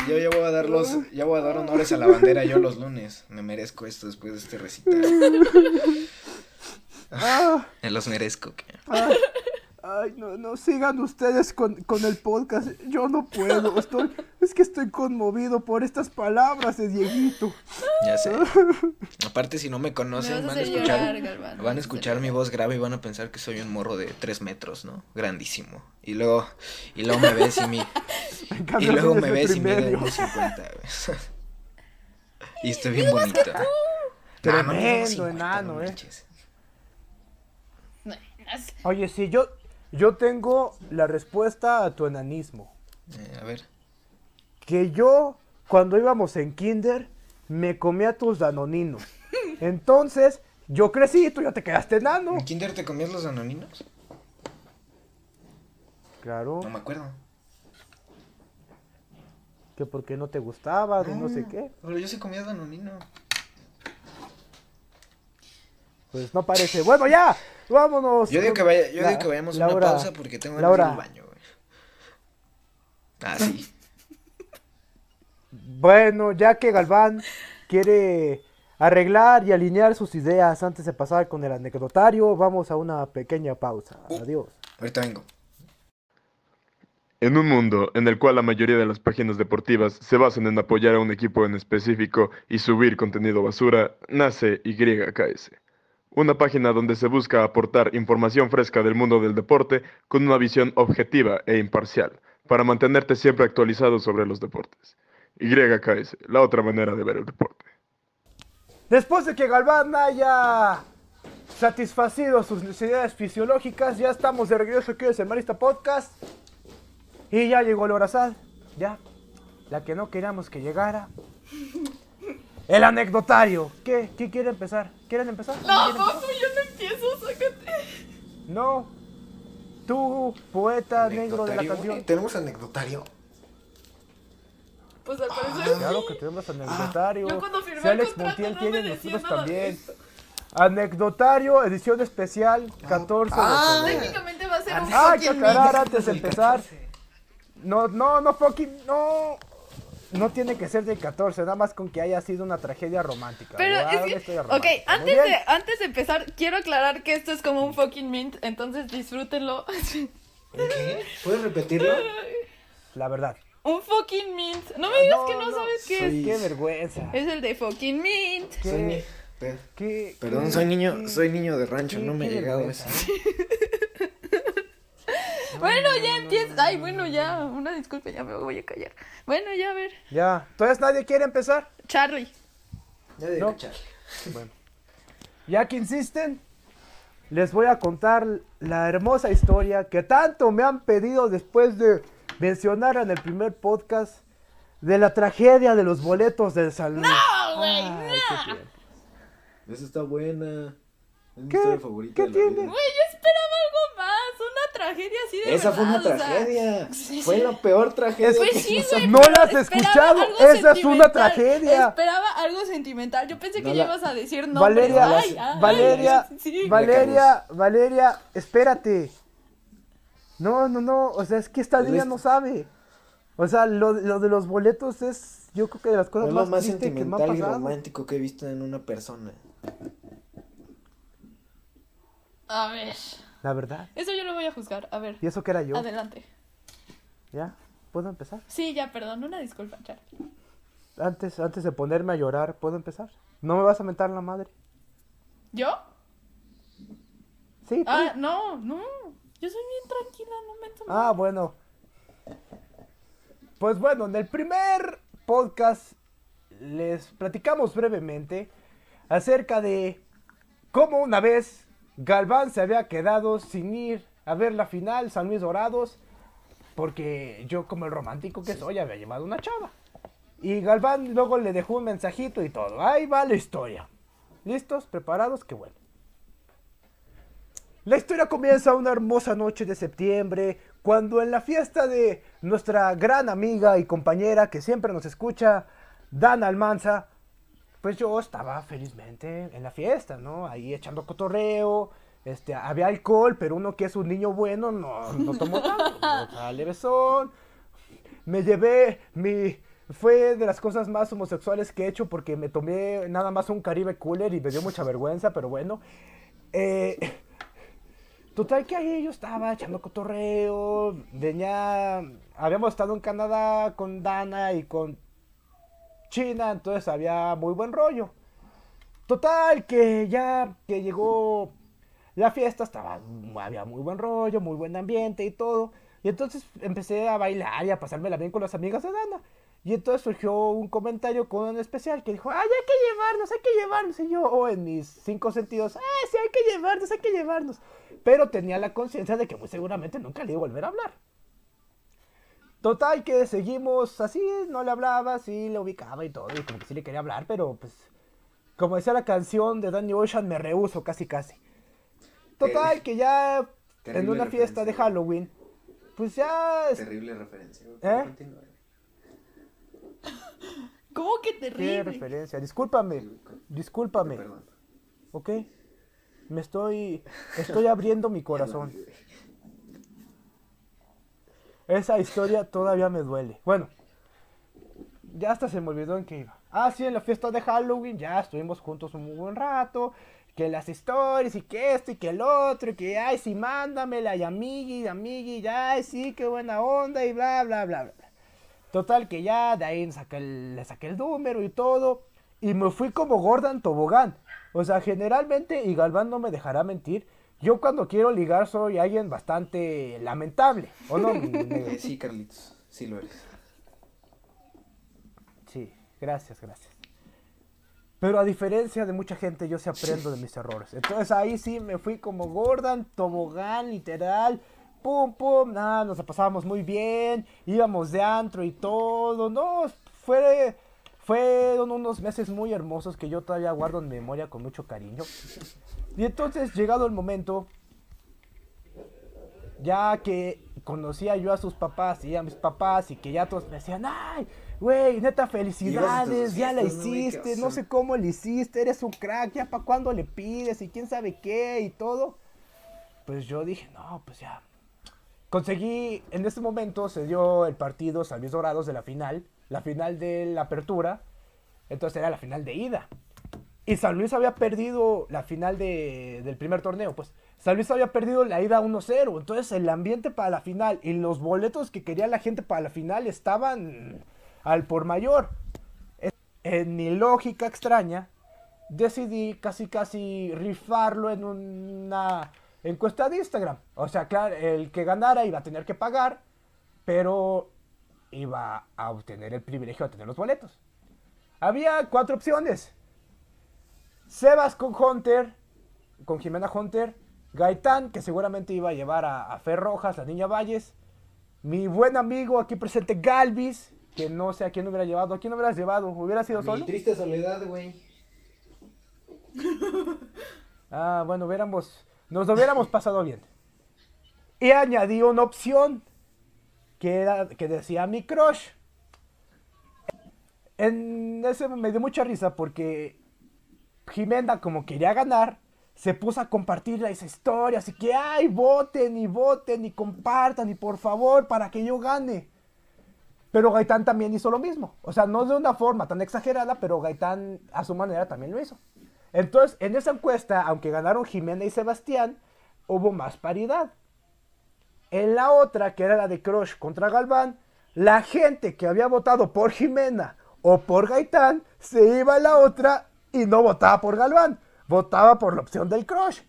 yo ya voy a dar los, ya voy a dar honores a la bandera yo los lunes. Me merezco esto después de este recital. Ah, Me los merezco. ¿qué? Ay, no, no sigan ustedes con, con el podcast. Yo no puedo. Estoy, es que estoy conmovido por estas palabras de Dieguito. Ya sé. Aparte, si no me conocen, van a escuchar, llorar, Galván. van a escuchar mi voz grave y van a pensar que soy un morro de tres metros, ¿no? Grandísimo. Y luego, y luego me ves y mi, y luego me ves y mide. 1.50, güey. Y estoy bien bonito. Mido Tremendo 1.50, enano, no eh. Oye, sí, yo, yo tengo la respuesta a tu enanismo. Eh, a ver. Que yo, cuando íbamos en kinder, me comía tus danoninos. Entonces, yo crecí y tú ya te quedaste enano. ¿En kinder te comías los anoninos? Claro, No me acuerdo. que porque no te gustaba, de no sé qué. Pero yo sí comía danonino. Pues no parece. Bueno, ya, vámonos. Yo digo que, vaya, yo La- digo que vayamos a una pausa porque tengo de ir al baño, güey. Ah, sí. Bueno, ya que Galván quiere arreglar y alinear sus ideas antes de pasar con el anecdotario, vamos a una pequeña pausa. Uh. Adiós. Ahorita vengo. En un mundo en el cual la mayoría de las páginas deportivas se basan en apoyar a un equipo en específico y subir contenido basura, nace YKS. Una página donde se busca aportar información fresca del mundo del deporte con una visión objetiva e imparcial, para mantenerte siempre actualizado sobre los deportes. YKS, la otra manera de ver el deporte. Después de que Galván haya satisfacido sus necesidades fisiológicas, ya estamos de regreso aquí en el Semarista Podcast. Y ya llegó el Horazal, ya. La que no queríamos que llegara. El anecdotario. ¿Qué? ¿Quién quiere empezar? ¿Quieren empezar? No, ¿Quieren empezar? papu, yo no empiezo, sácate. No. Tú, poeta negro de la canción. ¿Tenemos anecdotario? Pues al parecer Claro sí. que tenemos anecdotario. Yo cuando firmé si el Alex contrato Montiel no tiene, me nosotros nada de también. esto. Anecdotario, edición especial, 14 Ah. de febrero. Técnicamente va a ser un Hay que aclarar antes de empezar. No, no, no, fucking, no. No tiene que ser del 14, nada más con que haya sido una tragedia romántica. Pero es que, historia ok, romántica. Antes de, antes de empezar, quiero aclarar que esto es como un fucking mint, entonces disfrútenlo. ¿Qué? ¿Puedes repetirlo? La verdad. un fucking mint. No me digas que no, sabes qué soy- es. Qué vergüenza. Es el de fucking mint. Qué- Perdón, qué- soy niño, soy niño de rancho, qué- no me he llegado vergüenza. eso. Bueno, ya empieza. Ay, bueno, ya. Una disculpa, ya me voy a callar. Bueno, ya a ver. Ya. Entonces nadie quiere empezar. Charlie. Ya de No. Bueno. Ya que insisten, les voy a contar la hermosa historia que tanto me han pedido después de mencionar en el primer podcast de la tragedia de los boletos del Luis. ¡No, güey! ¡No! Esa está buena. Es mi historia favorita ¿Qué de la tiene? vida. Güey, yo esperaba algo más. Una tragedia así de Esa fue una verdad, o sea, tragedia. sí, Fue sí. la peor tragedia Es- Pues que sí, nos güey. han- No pero la has escuchado, algo esa es una sentimental. tragedia. Esperaba algo sentimental. Yo pensé que No ya ibas a decir no. Valeria, ay, ay, Valeria, sí. Valeria, Valeria, espérate. No, no, no, o sea, es que esta niña no sabe. O sea, lo, lo de los boletos es, yo creo que de las cosas más, más tristes que me sentimental y romántico que he visto en una persona. A ver. La verdad. Eso yo lo voy a juzgar. A ver. ¿Y eso que era yo? Adelante. ¿Ya? ¿Puedo empezar? Sí, ya, perdón. Una disculpa, Charlie. Antes, antes de ponerme a llorar, ¿puedo empezar? ¿No me vas a mentar la madre? ¿Yo? Sí, tú. Ah, no, no. Yo soy bien tranquila, no me tomo. Ah, bueno. Pues bueno, en el primer podcast les platicamos brevemente acerca de cómo una vez Galván se había quedado sin ir a ver la final San Luis Dorados porque yo como el romántico que soy había llevado una chava. Y Galván luego le dejó un mensajito y todo. Ahí va la historia. ¿Listos? ¿Preparados? Qué bueno. La historia comienza una hermosa noche de septiembre, cuando en la fiesta de nuestra gran amiga y compañera que siempre nos escucha, Dana Almanza, pues yo estaba felizmente en la fiesta, ¿no? Ahí echando cotorreo, este, había alcohol, pero uno que es un niño bueno no, no tomó tanto, o sea, levesón. Me llevé mi... Fue de las cosas más homosexuales que he hecho porque me tomé nada más un Caribe Cooler y me dio mucha vergüenza, pero bueno. Eh, Total que ahí yo estaba echando cotorreo, venía, habíamos estado en Canadá con Dana y con China, entonces había muy buen rollo. Total que ya que llegó la fiesta estaba, había muy buen rollo, muy buen ambiente y todo. Y entonces empecé a bailar y a pasármela bien con las amigas de Dana. Y entonces surgió un comentario con un especial que dijo, ay, hay que llevarnos, hay que llevarnos. Y yo, oh, en mis cinco sentidos, ah, sí, hay que llevarnos, hay que llevarnos. Pero tenía la conciencia de que muy seguramente nunca le iba a volver a hablar. Total que seguimos así, no le hablaba, sí le ubicaba y todo, y como que sí le quería hablar, pero pues, como decía la canción de Danny Ocean, me rehuso casi casi. Total que ya en una fiesta de. Halloween, pues ya... Terrible referencia. ¿Eh? Continúa. ¿Cómo que Qué terrible? referencia, discúlpame, discúlpame, Perdón. ¿ok? Me estoy, estoy abriendo mi corazón. Esa historia todavía me duele. Bueno, ya hasta se me olvidó en qué iba. Ah, sí, en la fiesta de Halloween ya estuvimos juntos un buen rato. que las stories y que esto y que el otro, y que ay, sí, mándamela, y amigui, amigui, ya, ay, sí, qué buena onda, y bla, bla, bla, bla. Total, que ya de ahí saqué el- le saqué el número y todo, y me fui como Gordon Tobogán. O sea, generalmente, y Galván no me dejará mentir, yo cuando quiero ligar soy alguien bastante lamentable, ¿o no? sí, Carlitos, sí lo eres. Sí, gracias, gracias. Pero a diferencia de mucha gente, yo sí aprendo de mis errores. Entonces ahí sí me fui como Gordon, tobogán, literal. Pum, pum, nada, nos la pasábamos muy bien. Íbamos de antro y todo. No, fue, fueron unos meses muy hermosos que yo todavía guardo en memoria con mucho cariño. Y entonces, llegado el momento, ya que conocía yo a sus papás y a mis papás y que ya todos me decían, ay, güey, neta, felicidades, ya la fiestas, ¿no, güey? ¿Qué hiciste, no sé cómo le hiciste, eres un crack, ya para cuándo le pides y quién sabe qué y todo. Pues yo dije, no, pues ya. Conseguí, en ese momento se dio el partido San Luis Dorados de la final, la final de la apertura, entonces era la final de ida. Y San Luis había perdido la final de- del primer torneo, pues. San Luis había perdido la ida 1-0. Entonces el ambiente para la final y los boletos que quería la gente para la final estaban al por mayor. En mi lógica extraña, decidí casi casi rifarlo en una encuesta de Instagram. O sea, claro, el que ganara iba a tener que pagar, pero iba a obtener el privilegio de tener los boletos. Había cuatro opciones. Sebas con Hunter, con Jimena Hunter, Gaitán, que seguramente iba a llevar a, a Fer Rojas, la niña Valles, mi buen amigo aquí presente Galvis, que no sé a quién hubiera llevado, ¿a quién hubieras llevado? ¿Hubiera sido solo? triste soledad, güey. Ah, bueno, hubiéramos, nos lo hubiéramos pasado bien. Y añadí una opción que, decía mi crush. En ese me dio mucha risa porque Jimena, como quería ganar, se puso a compartir las historias y que, ay, voten y voten y compartan y por favor para que yo gane. Pero Gaitán también hizo lo mismo. O sea, no de una forma tan exagerada, pero Gaitán a su manera también lo hizo. Entonces, en esa encuesta, aunque ganaron Jimena y Sebastián, hubo más paridad. En la otra, que era la de Crush contra Galván, la gente que había votado por Jimena o por Gaitán se iba a la otra y no votaba por Galván, votaba por la opción del Crush.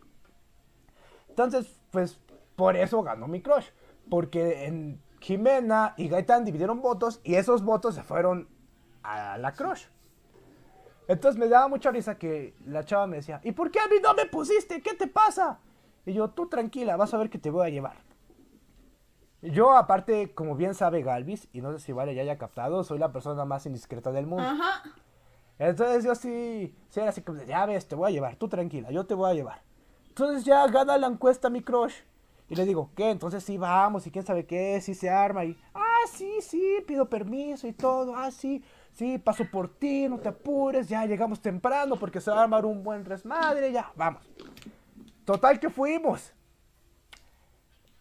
Entonces, pues por eso ganó mi Crush, porque en Jimena y Gaitán dividieron votos y esos votos se fueron a la Crush. Entonces me daba mucha risa que la chava me decía, ¿y por qué a mí no me pusiste? ¿Qué te pasa? Y yo, tú tranquila, vas a ver que te voy a llevar. Yo, aparte, como bien sabe Galvis, y no sé si Vale ya haya captado, soy la persona más indiscreta del mundo. Ajá. Entonces yo sí, sí era así como, ya ves, te voy a llevar, tú tranquila, yo te voy a llevar. Entonces ya gana la encuesta mi crush. Y le digo, ¿qué? Entonces sí vamos, y quién sabe qué, sí se arma. Y, ah, sí, sí, pido permiso y todo, ah, sí, sí, paso por ti, no te apures, ya llegamos temprano porque se va a armar un buen resmadre, ya, vamos. Total que fuimos.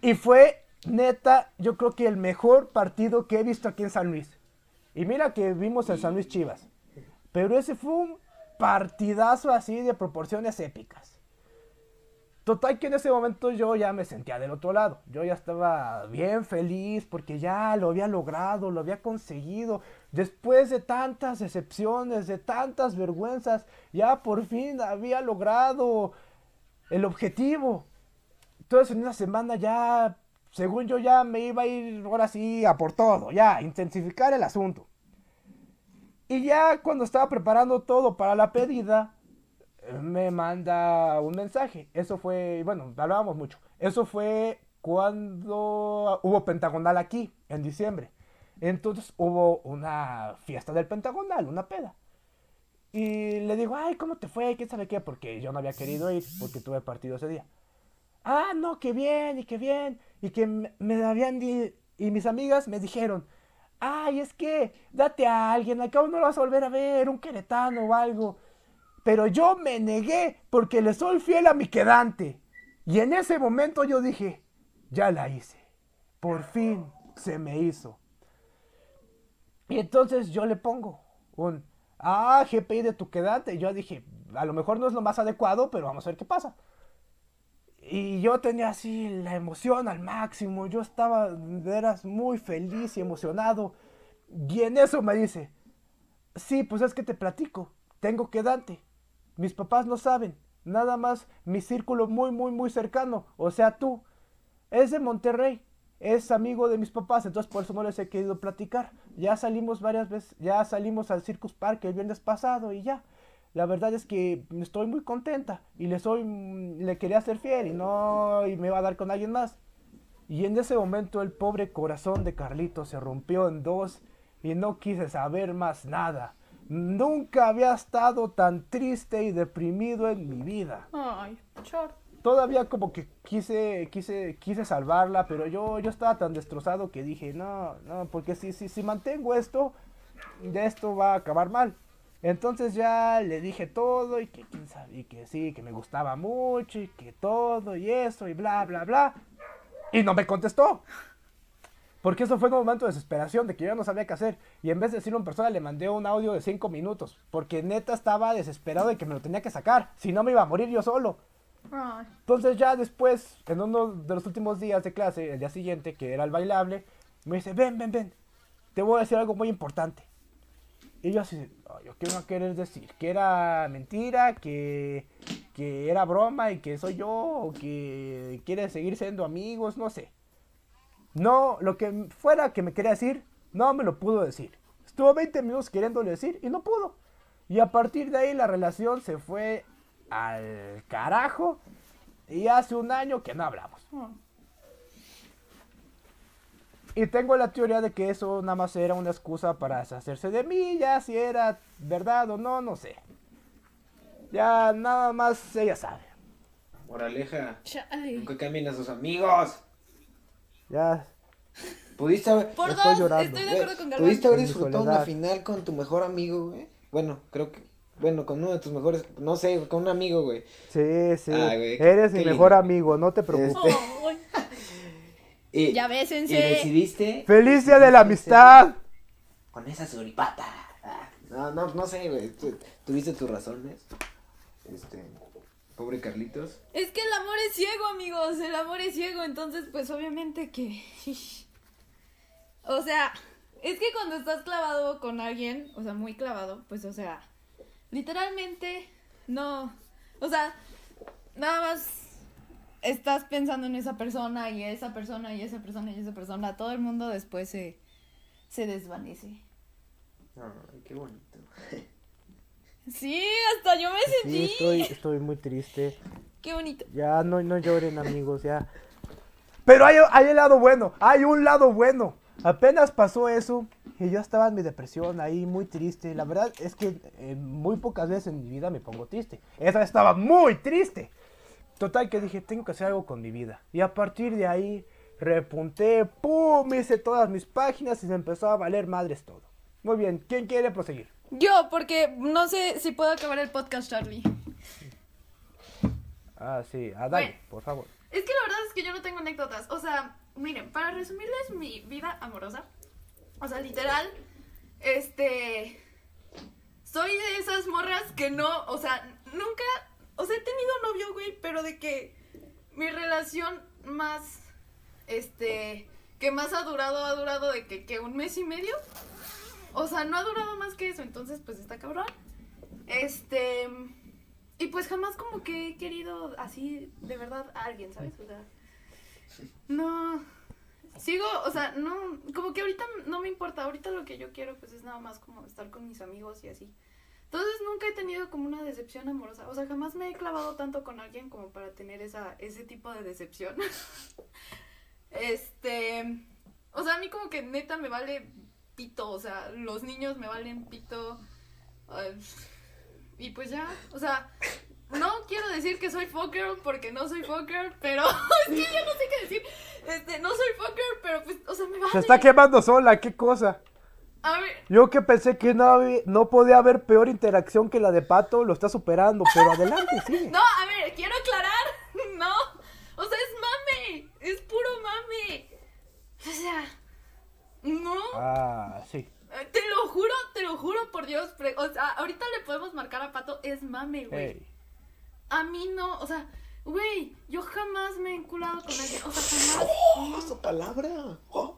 Y fue, neta, yo creo que el mejor partido que he visto aquí en San Luis. Y mira que vimos el San Luis Chivas. Pero ese fue un partidazo así de proporciones épicas. Total que en ese momento yo ya me sentía del otro lado. Yo ya estaba bien feliz porque ya lo había logrado, lo había conseguido. Después de tantas decepciones, de tantas vergüenzas, ya por fin había logrado el objetivo. Entonces en una semana ya, según yo ya me iba a ir ahora sí a por todo, ya, intensificar el asunto. Y ya cuando estaba preparando todo para la pedida, me manda un mensaje. Eso fue, bueno, hablábamos mucho. Eso fue cuando hubo Pentagonal aquí, en diciembre. Entonces hubo una fiesta del Pentagonal, una peda. Y le digo, ay, ¿cómo te fue? ¿Quién sabe qué? Porque yo no había querido ir, porque tuve partido ese día. Ah, no, qué bien, y qué bien. Y que me habían di- y mis amigas me dijeron, ay, es que date a alguien, al cabo no lo vas a volver a ver, un queretano o algo. Pero yo me negué porque le soy fiel a mi quedante. Y en ese momento yo dije, ya la hice. Por fin se me hizo. Y entonces yo le pongo un, ah, GPI de tu quedante. Y yo dije, a lo mejor no es lo más adecuado, pero vamos a ver qué pasa. Y yo tenía así la emoción al máximo, yo estaba veras muy feliz y emocionado. Y en eso me dice, sí, pues es que te platico, tengo que darte. Mis papás no saben, nada más mi círculo muy, muy, muy cercano, o sea tú, es de Monterrey, es amigo de mis papás, entonces por eso no les he querido platicar. Ya salimos varias veces, ya salimos al Circus Park el viernes pasado y ya. La verdad es que estoy muy contenta y le soy, le quería ser fiel y no, y me iba a dar con alguien más. Y en ese momento el pobre corazón de Carlito se rompió en dos y no quise saber más nada. Nunca había estado tan triste y deprimido en mi vida. Ay, chor. Todavía como que quise, quise, quise salvarla, pero yo, yo estaba tan destrozado que dije, no, no, porque si, si, si mantengo esto, de esto va a acabar mal. Entonces ya le dije todo y que quién sabe, y que sí, que me gustaba mucho y que todo y eso y bla, bla, bla. Y no me contestó. Porque eso fue un momento de desesperación, de que yo no sabía qué hacer. Y en vez de decirlo en persona, le mandé un audio de 5 minutos. Porque neta estaba desesperado de que me lo tenía que sacar. Si no, me iba a morir yo solo. Entonces ya después, en uno de los últimos días de clase, el día siguiente, que era el bailable, me dice, ven, ven, ven. Te voy a decir algo muy importante. Y yo así, "Ay, yo qué me quieres decir, que era mentira, que, que era broma y que soy yo, o que quiere seguir siendo amigos, no sé. No, lo que fuera que me quería decir, no me lo pudo decir. Estuvo 20 minutos queriéndole decir y no pudo. Y a partir de ahí la relación se fue al carajo. Y hace un año que no hablamos. Oh. Y tengo la teoría de que eso nada más era una excusa para deshacerse de mí, ya si era verdad o no, no sé. Ya nada más ella sabe. Moraleja, Chale. nunca cambien a sus amigos. Ya. Pudiste haber, Por Estoy dos, llorando. estoy de acuerdo con pudiste haber disfrutado una final con tu mejor amigo, güey. Bueno, creo que, bueno, con uno de tus mejores, no sé, con un amigo, güey. Sí, sí. Ay, güey, Eres mi lindo. mejor amigo, no te preocupes. Ay. Y, Ya y bésense. decidiste ¡Feliz día de la amistad! con esa suripata. Ah, No, no, no sé, güey. tu- Tuviste tus razones. Este, pobre Carlitos. Es que el amor es ciego, amigos. El amor es ciego, entonces, pues obviamente que. O sea, es que cuando estás clavado con alguien, o sea, muy clavado, pues, o sea, literalmente no. O sea, nada más estás pensando en esa persona y esa persona y esa persona y esa persona. Todo el mundo después se, se desvanece. Ay, qué bonito. Sí, hasta yo me Sí, sentí. estoy, estoy muy triste. Qué bonito. Ya no, no lloren, amigos, ya. Pero hay, hay el lado bueno, hay un lado bueno. Apenas pasó eso y yo estaba en mi depresión ahí muy triste. La verdad es que eh, muy pocas veces en mi vida me pongo triste. Esa vez estaba muy triste. Total que dije, tengo que hacer algo con mi vida. Y a partir de ahí repunté, pum, hice todas mis páginas y se empezó a valer madres todo. Muy bien, ¿quién quiere proseguir? Yo, porque no sé si puedo acabar el podcast, Charlie. Ah, sí, a Dani, Bueno. por favor. Es que la verdad es que yo no tengo anécdotas. O sea, miren, para resumirles mi vida amorosa, o sea, literal, este. Soy de esas morras que no, o sea, nunca. O sea, he tenido novio, güey, pero de que mi relación más. Este. Que más ha durado, ha durado de que, que un mes y medio. O sea, no ha durado más que eso, entonces, pues está cabrón. Este. Y pues jamás como que he querido así de verdad a alguien, ¿sabes? O sea, no. Sigo, o sea, no, como que ahorita no me importa, ahorita lo que yo quiero pues es nada más como estar con mis amigos y así. Entonces nunca he tenido como una decepción amorosa, o sea, jamás me he clavado tanto con alguien como para tener esa, ese tipo de decepción. este, o sea, a mí como que neta me vale pito, o sea, los niños me valen pito. y pues ya, o sea, no quiero decir que soy fuckgirl porque no soy fuckgirl, pero es que ya no sé qué decir. Este, no soy fuckgirl, pero pues, o sea, me vale. Se está quemando sola, qué cosa. A ver, Yo que pensé que no, no podía haber peor interacción que la de Pato, lo está superando, pero adelante, sigue. no, a ver, quiero aclarar. No, o sea, es mame, es puro mame. O sea, no. Ah, sí. Eh, Te lo juro, te lo juro por Dios. pre- O sea, ahorita le podemos marcar a Pato, es mame, güey. Ey. A mí no, o sea, güey, yo jamás me he enculado con alguien, o sea, jamás. ¡Oh, esa palabra! ¡Oh!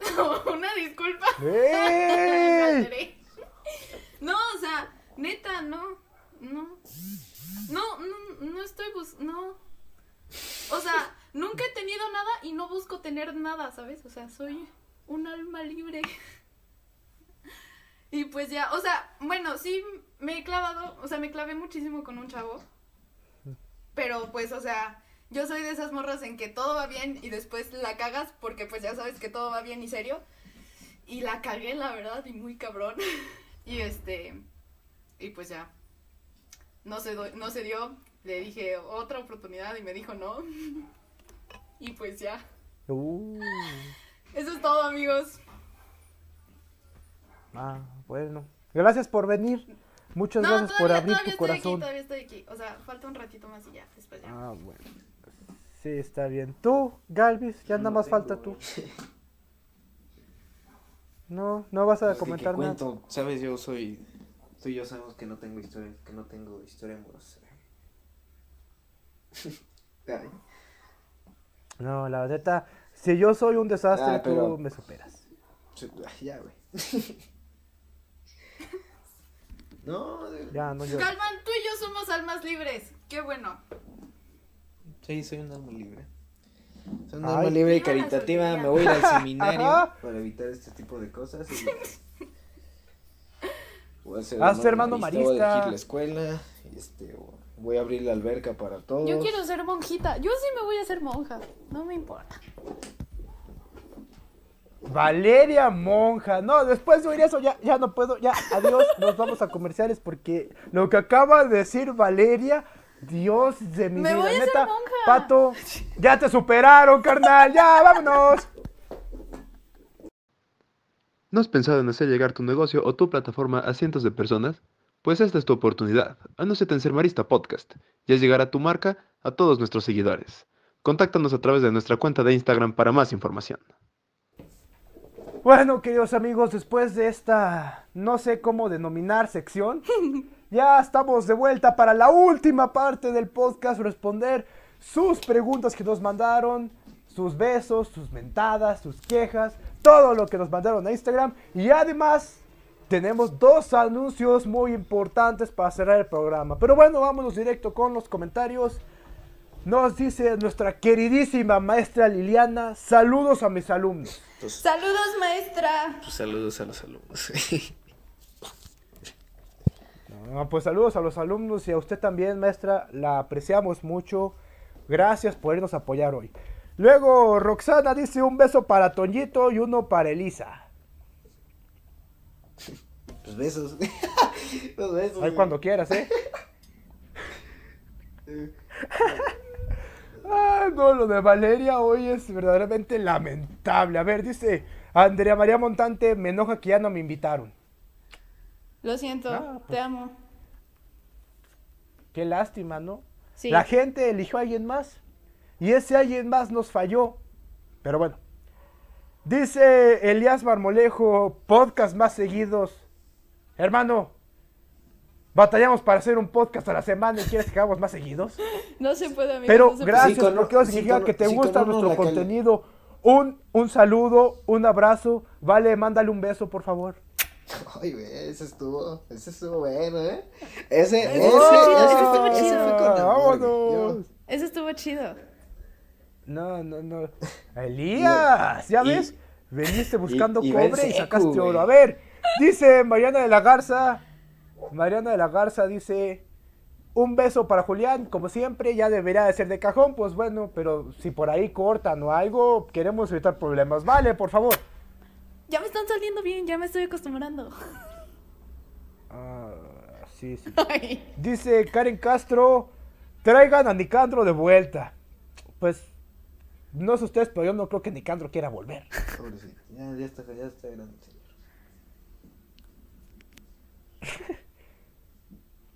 Una disculpa. No, o sea, neta, no, no. No, no, no estoy bus... No. O sea, nunca he tenido nada y no busco tener nada, ¿sabes? O sea, soy un alma libre. Y pues ya, o sea, bueno, sí me he clavado, o sea, me clavé muchísimo con un chavo. Pero pues, o sea, yo soy de esas morras en que todo va bien y después la cagas porque pues ya sabes que todo va bien y serio. Y la cagué, la verdad, y muy cabrón. Y este, y pues ya, no se, no se dio. Le dije otra oportunidad y me dijo no. Y pues ya, Uh, eso es todo, amigos. ah, bueno. Gracias por venir. Muchas No, gracias por todavía, abrir todavía tu estoy aquí, corazón. todavía estoy aquí. O sea, falta un ratito más y ya, después ya. Ah, bueno. Sí, está bien. Tú, Galvis, ya nada No más tengo, falta tú. No, no vas a que, comentar ¿qué nada. cuento? Sabes, yo soy. Tú y yo sabemos que no tengo historia, que no tengo historia amorosa. No, la neta, si yo soy un desastre, Ah, pero- tú me superas. ya, güey. no, de- Ya, no yo. Calman, tú y yo somos almas libres. Qué bueno. Sí, soy un alma libre. Soy un alma libre y caritativa. Me voy a ir al seminario para evitar este tipo de cosas. Y... Voy a ser Haz hermano Voy a marista. elegir la escuela. y Este, voy a abrir la alberca para todos. Yo quiero ser monjita. Yo sí me voy a hacer monja. No me importa. Valeria Monja. No, después de oír eso ya, ya no puedo. Ya, adiós. Nos vamos a comerciales porque lo que acaba de decir Valeria, Dios de mi Me vida. voy a hacer neta, monja. Pato, ya te superaron, carnal. Ya, vámonos. ¿No has pensado en hacer llegar tu negocio o tu plataforma a cientos de personas? Pues esta es tu oportunidad. Anúnciate en Ser Marista Podcast y haz llegar a tu marca a todos nuestros seguidores. Contáctanos a través de nuestra cuenta de Instagram para más información. Bueno, queridos amigos, después de esta, no sé cómo denominar sección, ya estamos de vuelta para la última parte del podcast, responder sus preguntas que nos mandaron, sus besos, sus mentadas, sus quejas, todo lo que nos mandaron a Instagram. Y además tenemos dos anuncios muy importantes para cerrar el programa. Pero bueno, vámonos directo con los comentarios. Nos dice nuestra queridísima maestra Liliana, saludos a mis alumnos. Pues, Saludos, maestra. pues, saludos a los alumnos. No, pues saludos a los alumnos y a usted también, maestra. La apreciamos mucho. Gracias por irnos a apoyar hoy. Luego, Roxana dice un beso para Toñito y uno para Elisa. pues besos. Los besos. Ahí cuando quieras, ¿eh? Ah, no, lo de Valeria hoy es verdaderamente lamentable. A ver, dice Andrea María Montante, me enoja que ya no me invitaron. Lo siento, Ah, pues. te amo. Qué lástima, ¿no? Sí. La gente eligió a alguien más. Y ese alguien más nos falló. Pero bueno. Dice Elías Marmolejo, podcast más seguidos. Hermano, batallamos para hacer un podcast a la semana y quieres que hagamos más seguidos. No se puede, amigo. Pero no se puede. gracias Sí, con- porque sí, significa que te sí, gusta nuestro contenido. Un, un saludo, un abrazo. Vale, mándale un beso, por favor. Ay, güey, ese estuvo, ese estuvo bueno, ¿eh? Ese, ese, Ese estuvo chido, ese ese, estuvo fue, ese chido. fue con amor. Yo-. Eso estuvo chido. No, no, no. Elías, ¿ya Y- ves? Veniste buscando y cobre y sacaste oro. A ver, dice Mariana de la Garza. Mariana de la Garza dice, un beso para Julián, como siempre, ya debería de ser de cajón, pues bueno, pero si por ahí cortan o algo, queremos evitar problemas. Vale, por favor. Ya me están saliendo bien, ya me estoy acostumbrando. Ah, sí, sí. Ay. Dice Karen Castro, traigan a Nicandro de vuelta. Pues, no sé ustedes, pero yo no creo que Nicandro quiera volver. Pobrecito, ya, ya está, ya está grande, señor.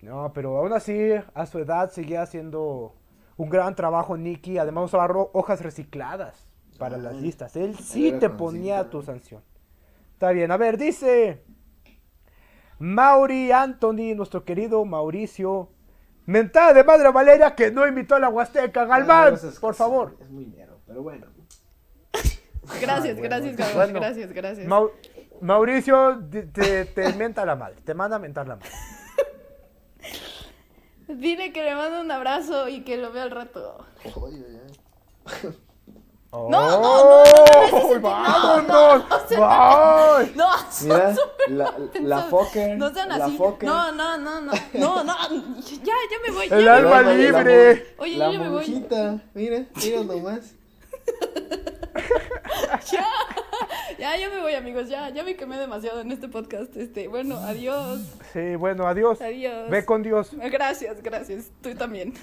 No, pero aún así, a su edad seguía haciendo un gran trabajo Nicky. Además usaba hojas recicladas para las Ay, listas. Él sí te ponía tu sanción. Está bien, a ver, dice Mauri Anthony, nuestro querido Mauricio. Mentada de madre Valeria que no invitó a la Huasteca. Galván, por favor. Es muy mero, pero bueno. Gracias, bueno. gracias, Galván, Bueno. gracias, gracias. Mau- Mauricio te, te, te menta la madre, te manda a mentar la madre. Dile que le mando un abrazo y que lo vea al rato. ¡Oh! no, no, no, no, no, ¡Vámonos! no, no, no, la, la. Fokker. No sean la así. Fokker, No, no, no, no. No, no. Ya, ya me voy. El alma voy. libre. Oye, la ya me voy. Mira, mira nomás. Ya, ya, ya me voy, amigos. Ya, ya me quemé demasiado en este podcast. Este, bueno, adiós. Sí, bueno, adiós. Adiós. Ve con Dios. Gracias, gracias. Tú también.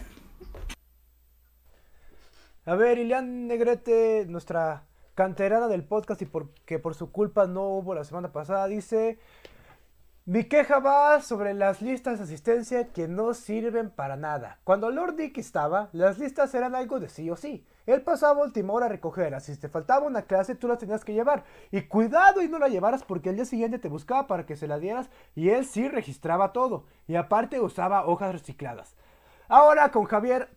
A ver, Ilian Negrete, nuestra canterana del podcast y por, que por su culpa no hubo la semana pasada, dice... Mi queja va sobre las listas de asistencia que no sirven para nada. Cuando Lord Dick estaba, las listas eran algo de sí o sí. Él pasaba última hora a recogerlas. Si te faltaba una clase, tú las tenías que llevar. Y cuidado y no la llevaras porque el día siguiente te buscaba para que se la dieras y él sí registraba todo. Y aparte usaba hojas recicladas. Ahora con Javier,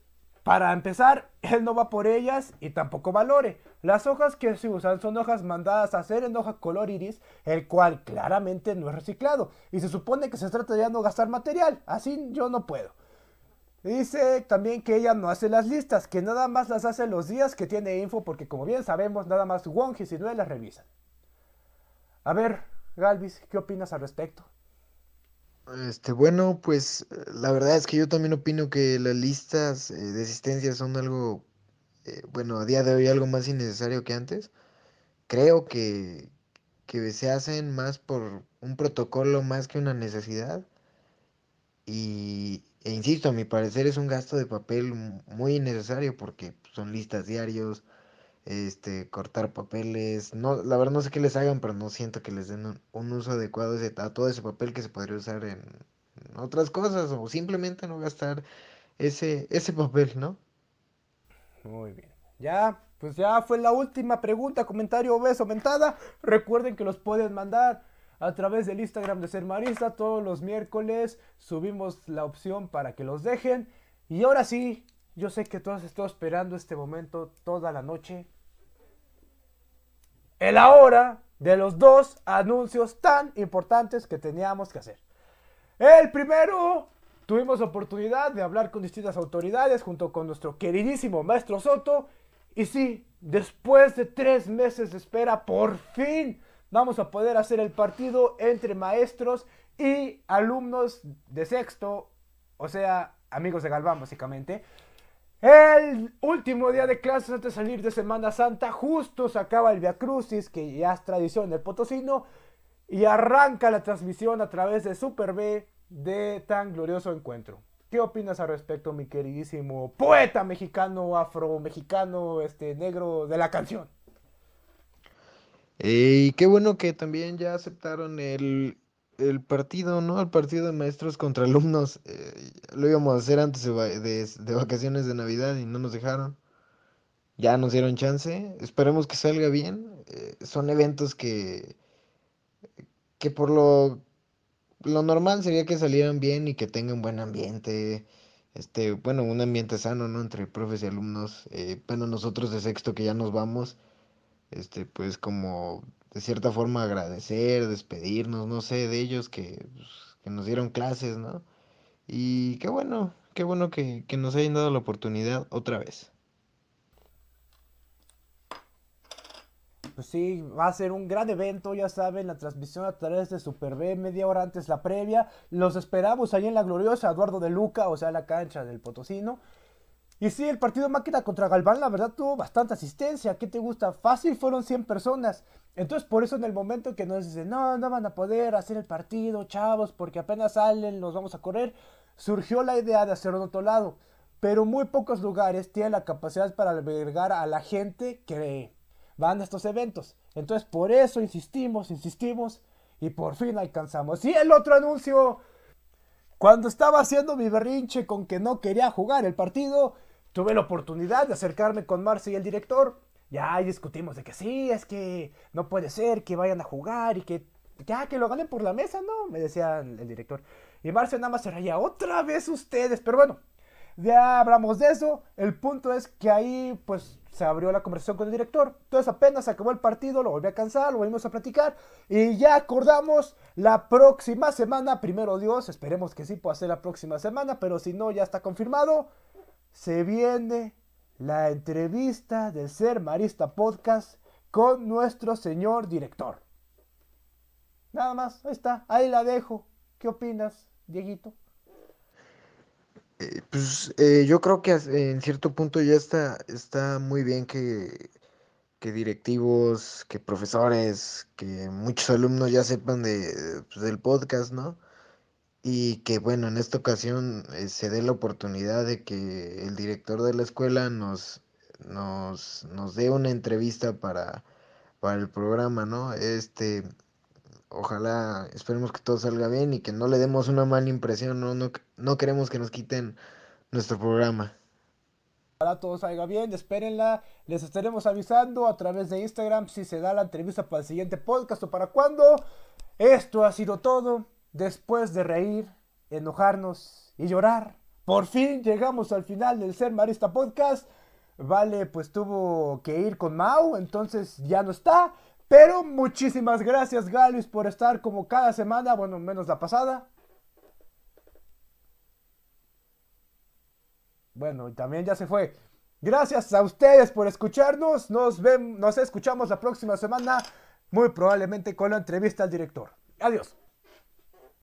para empezar, él no va por ellas y tampoco valore. Las hojas que se usan son hojas mandadas a hacer en hoja color iris, el cual claramente no es reciclado. Y se supone que se trata de no gastar material. Así yo no puedo. Dice también que ella no hace las listas, que nada más las hace los días que tiene info, porque como bien sabemos, nada más Wong y Sinue las revisan. A ver, Galvis, ¿qué opinas al respecto? Este, bueno, pues eh, la verdad es que yo también opino que las listas eh, de asistencia son algo, eh, bueno, a día de hoy algo más innecesario que antes. Creo que, que se hacen más por un protocolo más que una necesidad. Y, e insisto, a mi parecer es un gasto de papel mu- muy innecesario porque pues, son listas diarios, este, cortar papeles. No, la verdad no sé qué les hagan, pero no siento que les den un, uso adecuado ese- a todo ese papel que se podría usar en, en otras cosas o simplemente no gastar ese, ese papel, ¿no? Muy bien. Ya, pues ya fue la última pregunta, comentario o beso mentada. Recuerden que los pueden mandar a través del Instagram de Ser Marista. Todos los miércoles subimos la opción para que los dejen. Y ahora sí, yo sé que todos están esperando este momento toda la noche. En la hora de los dos anuncios tan importantes que teníamos que hacer. El primero, tuvimos oportunidad de hablar con distintas autoridades junto con nuestro queridísimo maestro Soto. Y sí, después de tres meses de espera, por fin vamos a poder hacer el partido entre maestros y alumnos de sexto, o sea, amigos de Galván básicamente. El último día de clases antes de salir de Semana Santa, justo se acaba el Via Crucis, que ya es tradición del Potosino, y arranca la transmisión a través de Super B de tan glorioso encuentro. ¿Qué opinas al respecto, mi queridísimo poeta mexicano, afro-mexicano, este negro de la canción? Y qué bueno que también ya aceptaron el, el partido, ¿no? El partido de maestros contra alumnos. Eh, lo íbamos a hacer antes de, de vacaciones de Navidad y no nos dejaron. Ya nos dieron chance. Esperemos que salga bien. Eh, son eventos que, que por lo, lo normal sería que salieran bien y que tengan buen ambiente. Este, bueno, un ambiente sano, ¿no? Entre profes y alumnos. Eh, bueno, nosotros de sexto que ya nos vamos este, pues como de cierta forma agradecer, despedirnos, no sé, de ellos que, pues, que nos dieron clases, ¿no? Y qué bueno, qué bueno que, que nos hayan dado la oportunidad otra vez. Pues sí, va a ser un gran evento, ya saben, la transmisión a través de Super B, media hora antes la previa. Los esperamos ahí en la gloriosa Eduardo de Luca, o sea, la cancha del Potosino. Y sí, el partido máquina contra Galván, la verdad, tuvo bastante asistencia. ¿Qué te gusta? Fácil fueron 100 personas. Entonces, por eso en el momento que nos dicen, no, no van a poder hacer el partido, chavos, porque apenas salen, los vamos a correr, surgió la idea de hacerlo en otro lado. Pero muy pocos lugares tienen la capacidad para albergar a la gente que van a estos eventos. Entonces, por eso insistimos, insistimos, y por fin alcanzamos. Y el otro anuncio, cuando estaba haciendo mi berrinche con que no quería jugar el partido, tuve la oportunidad de acercarme con Marce y el director. Ya ahí discutimos de que sí, es que no puede ser que vayan a jugar y que ya que lo ganen por la mesa, ¿no? Me decía el, director. Y Marcia nada más se reía, otra vez ustedes, pero bueno, ya hablamos de eso. El punto es que ahí, pues, se abrió la conversación con el director. Entonces apenas acabó el partido, lo volví a cansar, lo volvimos a platicar. Y ya acordamos la próxima semana, primero Dios, esperemos que sí pueda ser la próxima semana, pero si no, ya está confirmado. Se viene la entrevista del Ser Marista Podcast con nuestro señor director. Nada más, ahí está, ahí la dejo. ¿Qué opinas, Dieguito? Eh, pues eh, yo creo que en cierto punto ya está, está muy bien que, que directivos, que profesores, que muchos alumnos ya sepan de, pues, del podcast, ¿no? Y que bueno, en esta ocasión eh, se dé la oportunidad de que el director de la escuela nos, nos, nos dé una entrevista para, para el programa, ¿no? Este, ojalá, esperemos que todo salga bien y que no le demos una mala impresión, ¿no? No, no queremos que nos quiten nuestro programa. Ojalá todo salga bien, espérenla. Les estaremos avisando a través de Instagram si se da la entrevista para el siguiente podcast o para cuándo. Esto ha sido todo. Después de reír, enojarnos y llorar, por fin llegamos al final del Ser Marista Podcast. Vale, pues tuvo que ir con Mau, entonces ya no está. Pero muchísimas gracias, Galvis, por estar como cada semana, bueno, menos la pasada. Bueno, y también ya se fue. Gracias a ustedes por escucharnos. Nos vemos, nos escuchamos la próxima semana, muy probablemente con la entrevista al director. Adiós.